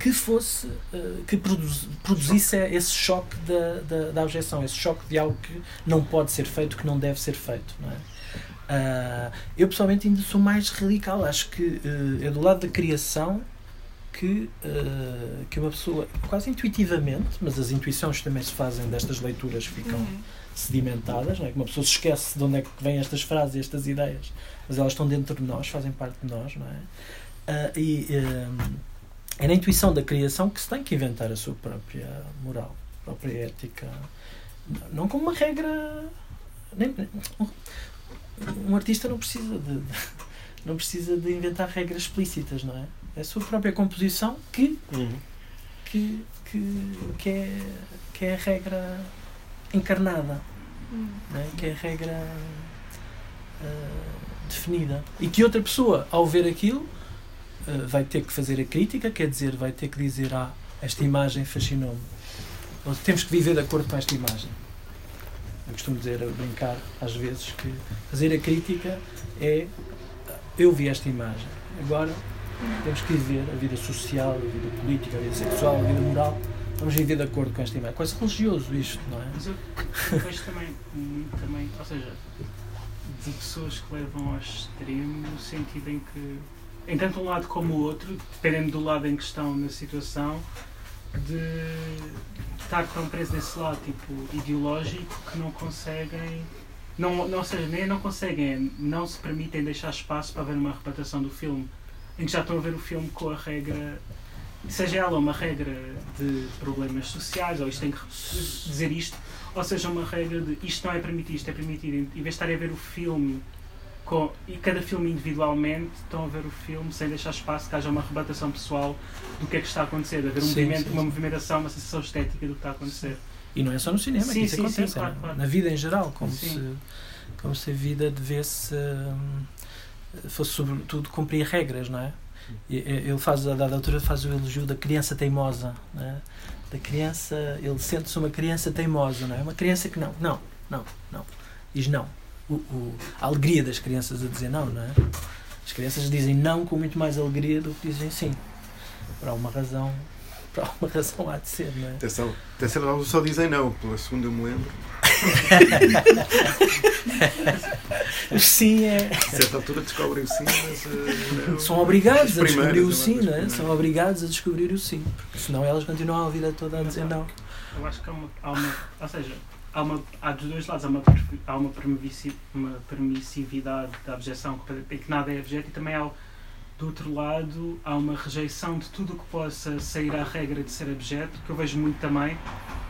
que fosse, eh, que produz- produzisse esse choque da, da, da objeção, esse choque de algo que não pode ser feito, que não deve ser feito. Não é? Ah, eu pessoalmente ainda sou mais radical, acho que eh, é do lado da criação que, eh, que uma pessoa, quase intuitivamente, mas as intuições também se fazem destas leituras, ficam Uhum. sedimentadas, não é? que uma pessoa se esquece de onde é que vêm estas frases, estas ideias, mas elas estão dentro de nós, fazem parte de nós, não é? Ah, e é na intuição da criação que se tem que inventar a sua própria moral, a própria ética, não como uma regra. nem- nem- um, artista não precisa de *laughs* não precisa de inventar regras explícitas, não é? É a sua própria composição que que, que, que, é, que é a regra encarnada, Hum. não é? que é a regra ah, definida. E que outra pessoa, ao ver aquilo, ah, vai ter que fazer a crítica, quer dizer, vai ter que dizer: Ah, esta imagem fascinou-me. Ou temos que viver de acordo com esta imagem. Eu costumo dizer, a brincar às vezes, que fazer a crítica é eu vi esta imagem. Agora temos que viver a vida social, a vida política, a vida sexual, a vida moral. Vamos viver de acordo com esta imagem. Quase religioso isto, não é? Mas eu, vejo também, muito também, ou seja, de pessoas que levam ao extremo no sentido em que, em tanto um lado como o outro, dependendo do lado em que estão na situação, de estar tão preso nesse lado tipo ideológico que não conseguem não, não, ou seja, nem não conseguem, não se permitem deixar espaço para ver uma reputação do filme em que já estão a ver o filme com a regra seja ela uma regra de problemas sociais ou isto tem que dizer isto ou seja uma regra de isto não é permitido, isto é permitido em vez de estarem a ver o filme com, e cada filme individualmente estão a ver o filme sem deixar espaço que haja uma rebatação pessoal do que é que está a acontecer, haver um Sim, movimento, sim, uma sim. movimentação, uma sensação estética do que está a acontecer. E não é só no cinema, Sim, que isso acontece, claro, é claro. na vida em geral, como, se, como se a vida devesse hum, fosse sobretudo cumprir regras, não é? Ele faz, a dada altura, faz o elogio da criança teimosa, é? Da criança, ele sente-se uma criança teimosa, não é? Uma criança que não, não, não, não, diz não. O, o- a alegria das crianças a dizer não, não é? As crianças dizem não com muito mais alegria do que dizem sim. Por alguma razão, *laughs* por alguma razão há de ser, não é? Atenção, atenção, só dizem não, pela segunda eu me lembro. *laughs* Sim é. A certa altura descobrem o sim, mas. não. São obrigados a descobrir o eu sim, não é? São obrigados a descobrir o sim. Porque senão elas continuam a vida toda a dizer não. Eu acho que há uma, há uma ou seja, há, uma, há dos dois lados, há uma, há uma, permissi- uma permissividade da objeção, em que nada é objeto, e também há, do outro lado, há uma rejeição de tudo o que possa sair à regra de ser objeto, que eu vejo muito também,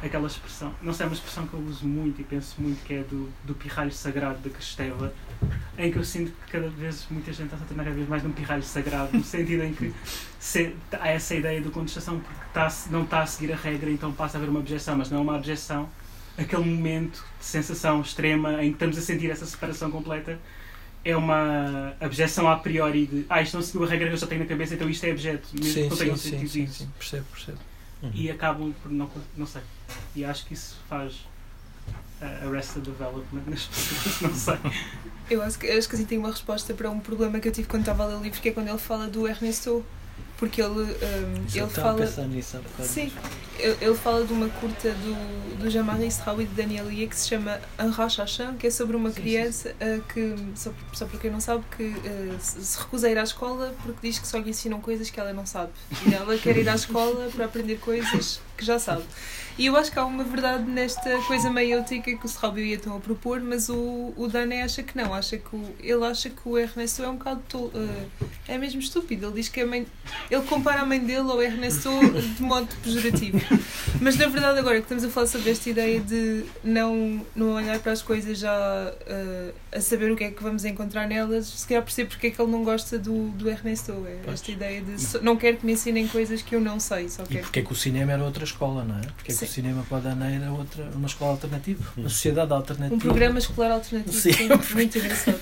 aquela expressão, não sei, é uma expressão que eu uso muito e penso muito, que é do, do pirralho sagrado da Cristeva, em que eu sinto que cada vez muita gente está a tornar cada vez mais num pirralho sagrado, no sentido em que se- há essa ideia de contestação porque está não está a seguir a regra, então passa a haver uma objeção, mas não é uma objeção, aquele momento de sensação extrema em que estamos a sentir essa separação completa é uma objeção a priori de ah, isto não seguiu a regra que eu já tenho na cabeça, então isto é objeto, mesmo que Sim, não tenha sim, um sim, sentido sim. Percebo, percebo. E acabam por não, não sei. E acho que isso faz uh, arrested development nas pessoas, não sei. Eu acho que, acho que assim tem uma resposta para um problema que eu tive quando estava a ler o livro, que é quando ele fala do Ernesto, porque ele, um, ele fala. pensar nisso há bocado. Sim, ele ele fala de uma curta do, do Jamal Israel e de Daniel Ie que se chama Un que é sobre uma Sim, sim. criança uh, que, só, só para quem não sabe, que uh, se recusa a ir à escola porque diz que só lhe ensinam coisas que ela não sabe. E ela quer ir à escola para aprender coisas que já sabe. E eu acho que há uma verdade nesta coisa meio éutica que o Serralbi e estão a propor, mas o, o Dane acha que não. Acha que o, ele acha que o Ernesto é um bocado uh, é mesmo estúpido. Ele diz que a mãe. Ele compara a mãe dele ao Ernesto de modo pejorativo. Mas na verdade, agora que estamos a falar sobre esta ideia de não, não olhar para as coisas já uh, a saber o que é que vamos encontrar nelas, se calhar percebo porque é que ele não gosta do, do Ernesto. É esta ideia de não quero que me ensinem coisas que eu não sei, só E quero. porque é que o cinema era outra escola, não é? Porque é que o cinema para a Dana era outra, uma escola alternativa, uma sociedade alternativa. Um programa escolar alternativo. Sim. Sim, muito engraçado.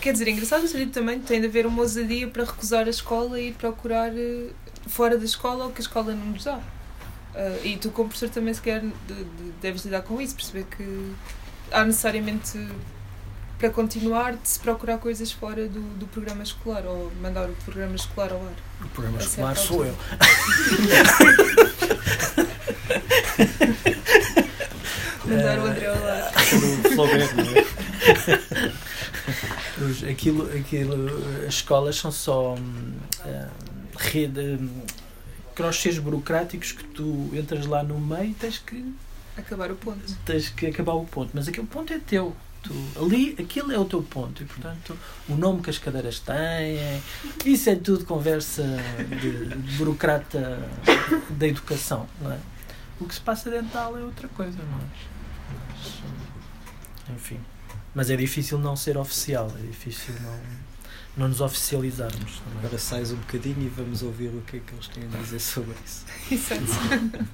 Quer dizer, engraçado no sentido também tem de haver uma ousadia para recusar a escola e ir procurar eh, fora da escola o que a escola não nos dá. Ah, e tu, como professor, também se calhar de- de- deves lidar com isso, perceber que há necessariamente para continuar de se procurar coisas fora do, do programa escolar ou mandar o programa escolar ao ar. O programa A escolar sou eu. *laughs* Mandar o André ao ar. é? Os- aquilo, aquilo, as escolas são só eh, rede, hum, crochês burocráticos que tu entras lá no meio e tens que, Acabar o ponto. tens que acabar o ponto. Mas aquele ponto é teu. Tu, ali, aquilo é o teu ponto e, portanto, o nome que as cadeiras têm, isso é tudo conversa de, de burocrata da educação, não é? O que se passa dentro da aula é outra coisa, não é? Mas, enfim. Mas é difícil não ser oficial, é difícil não, não nos oficializarmos. não é? Agora sais um bocadinho e vamos ouvir o que é que eles têm a dizer sobre isso. *laughs* Exato.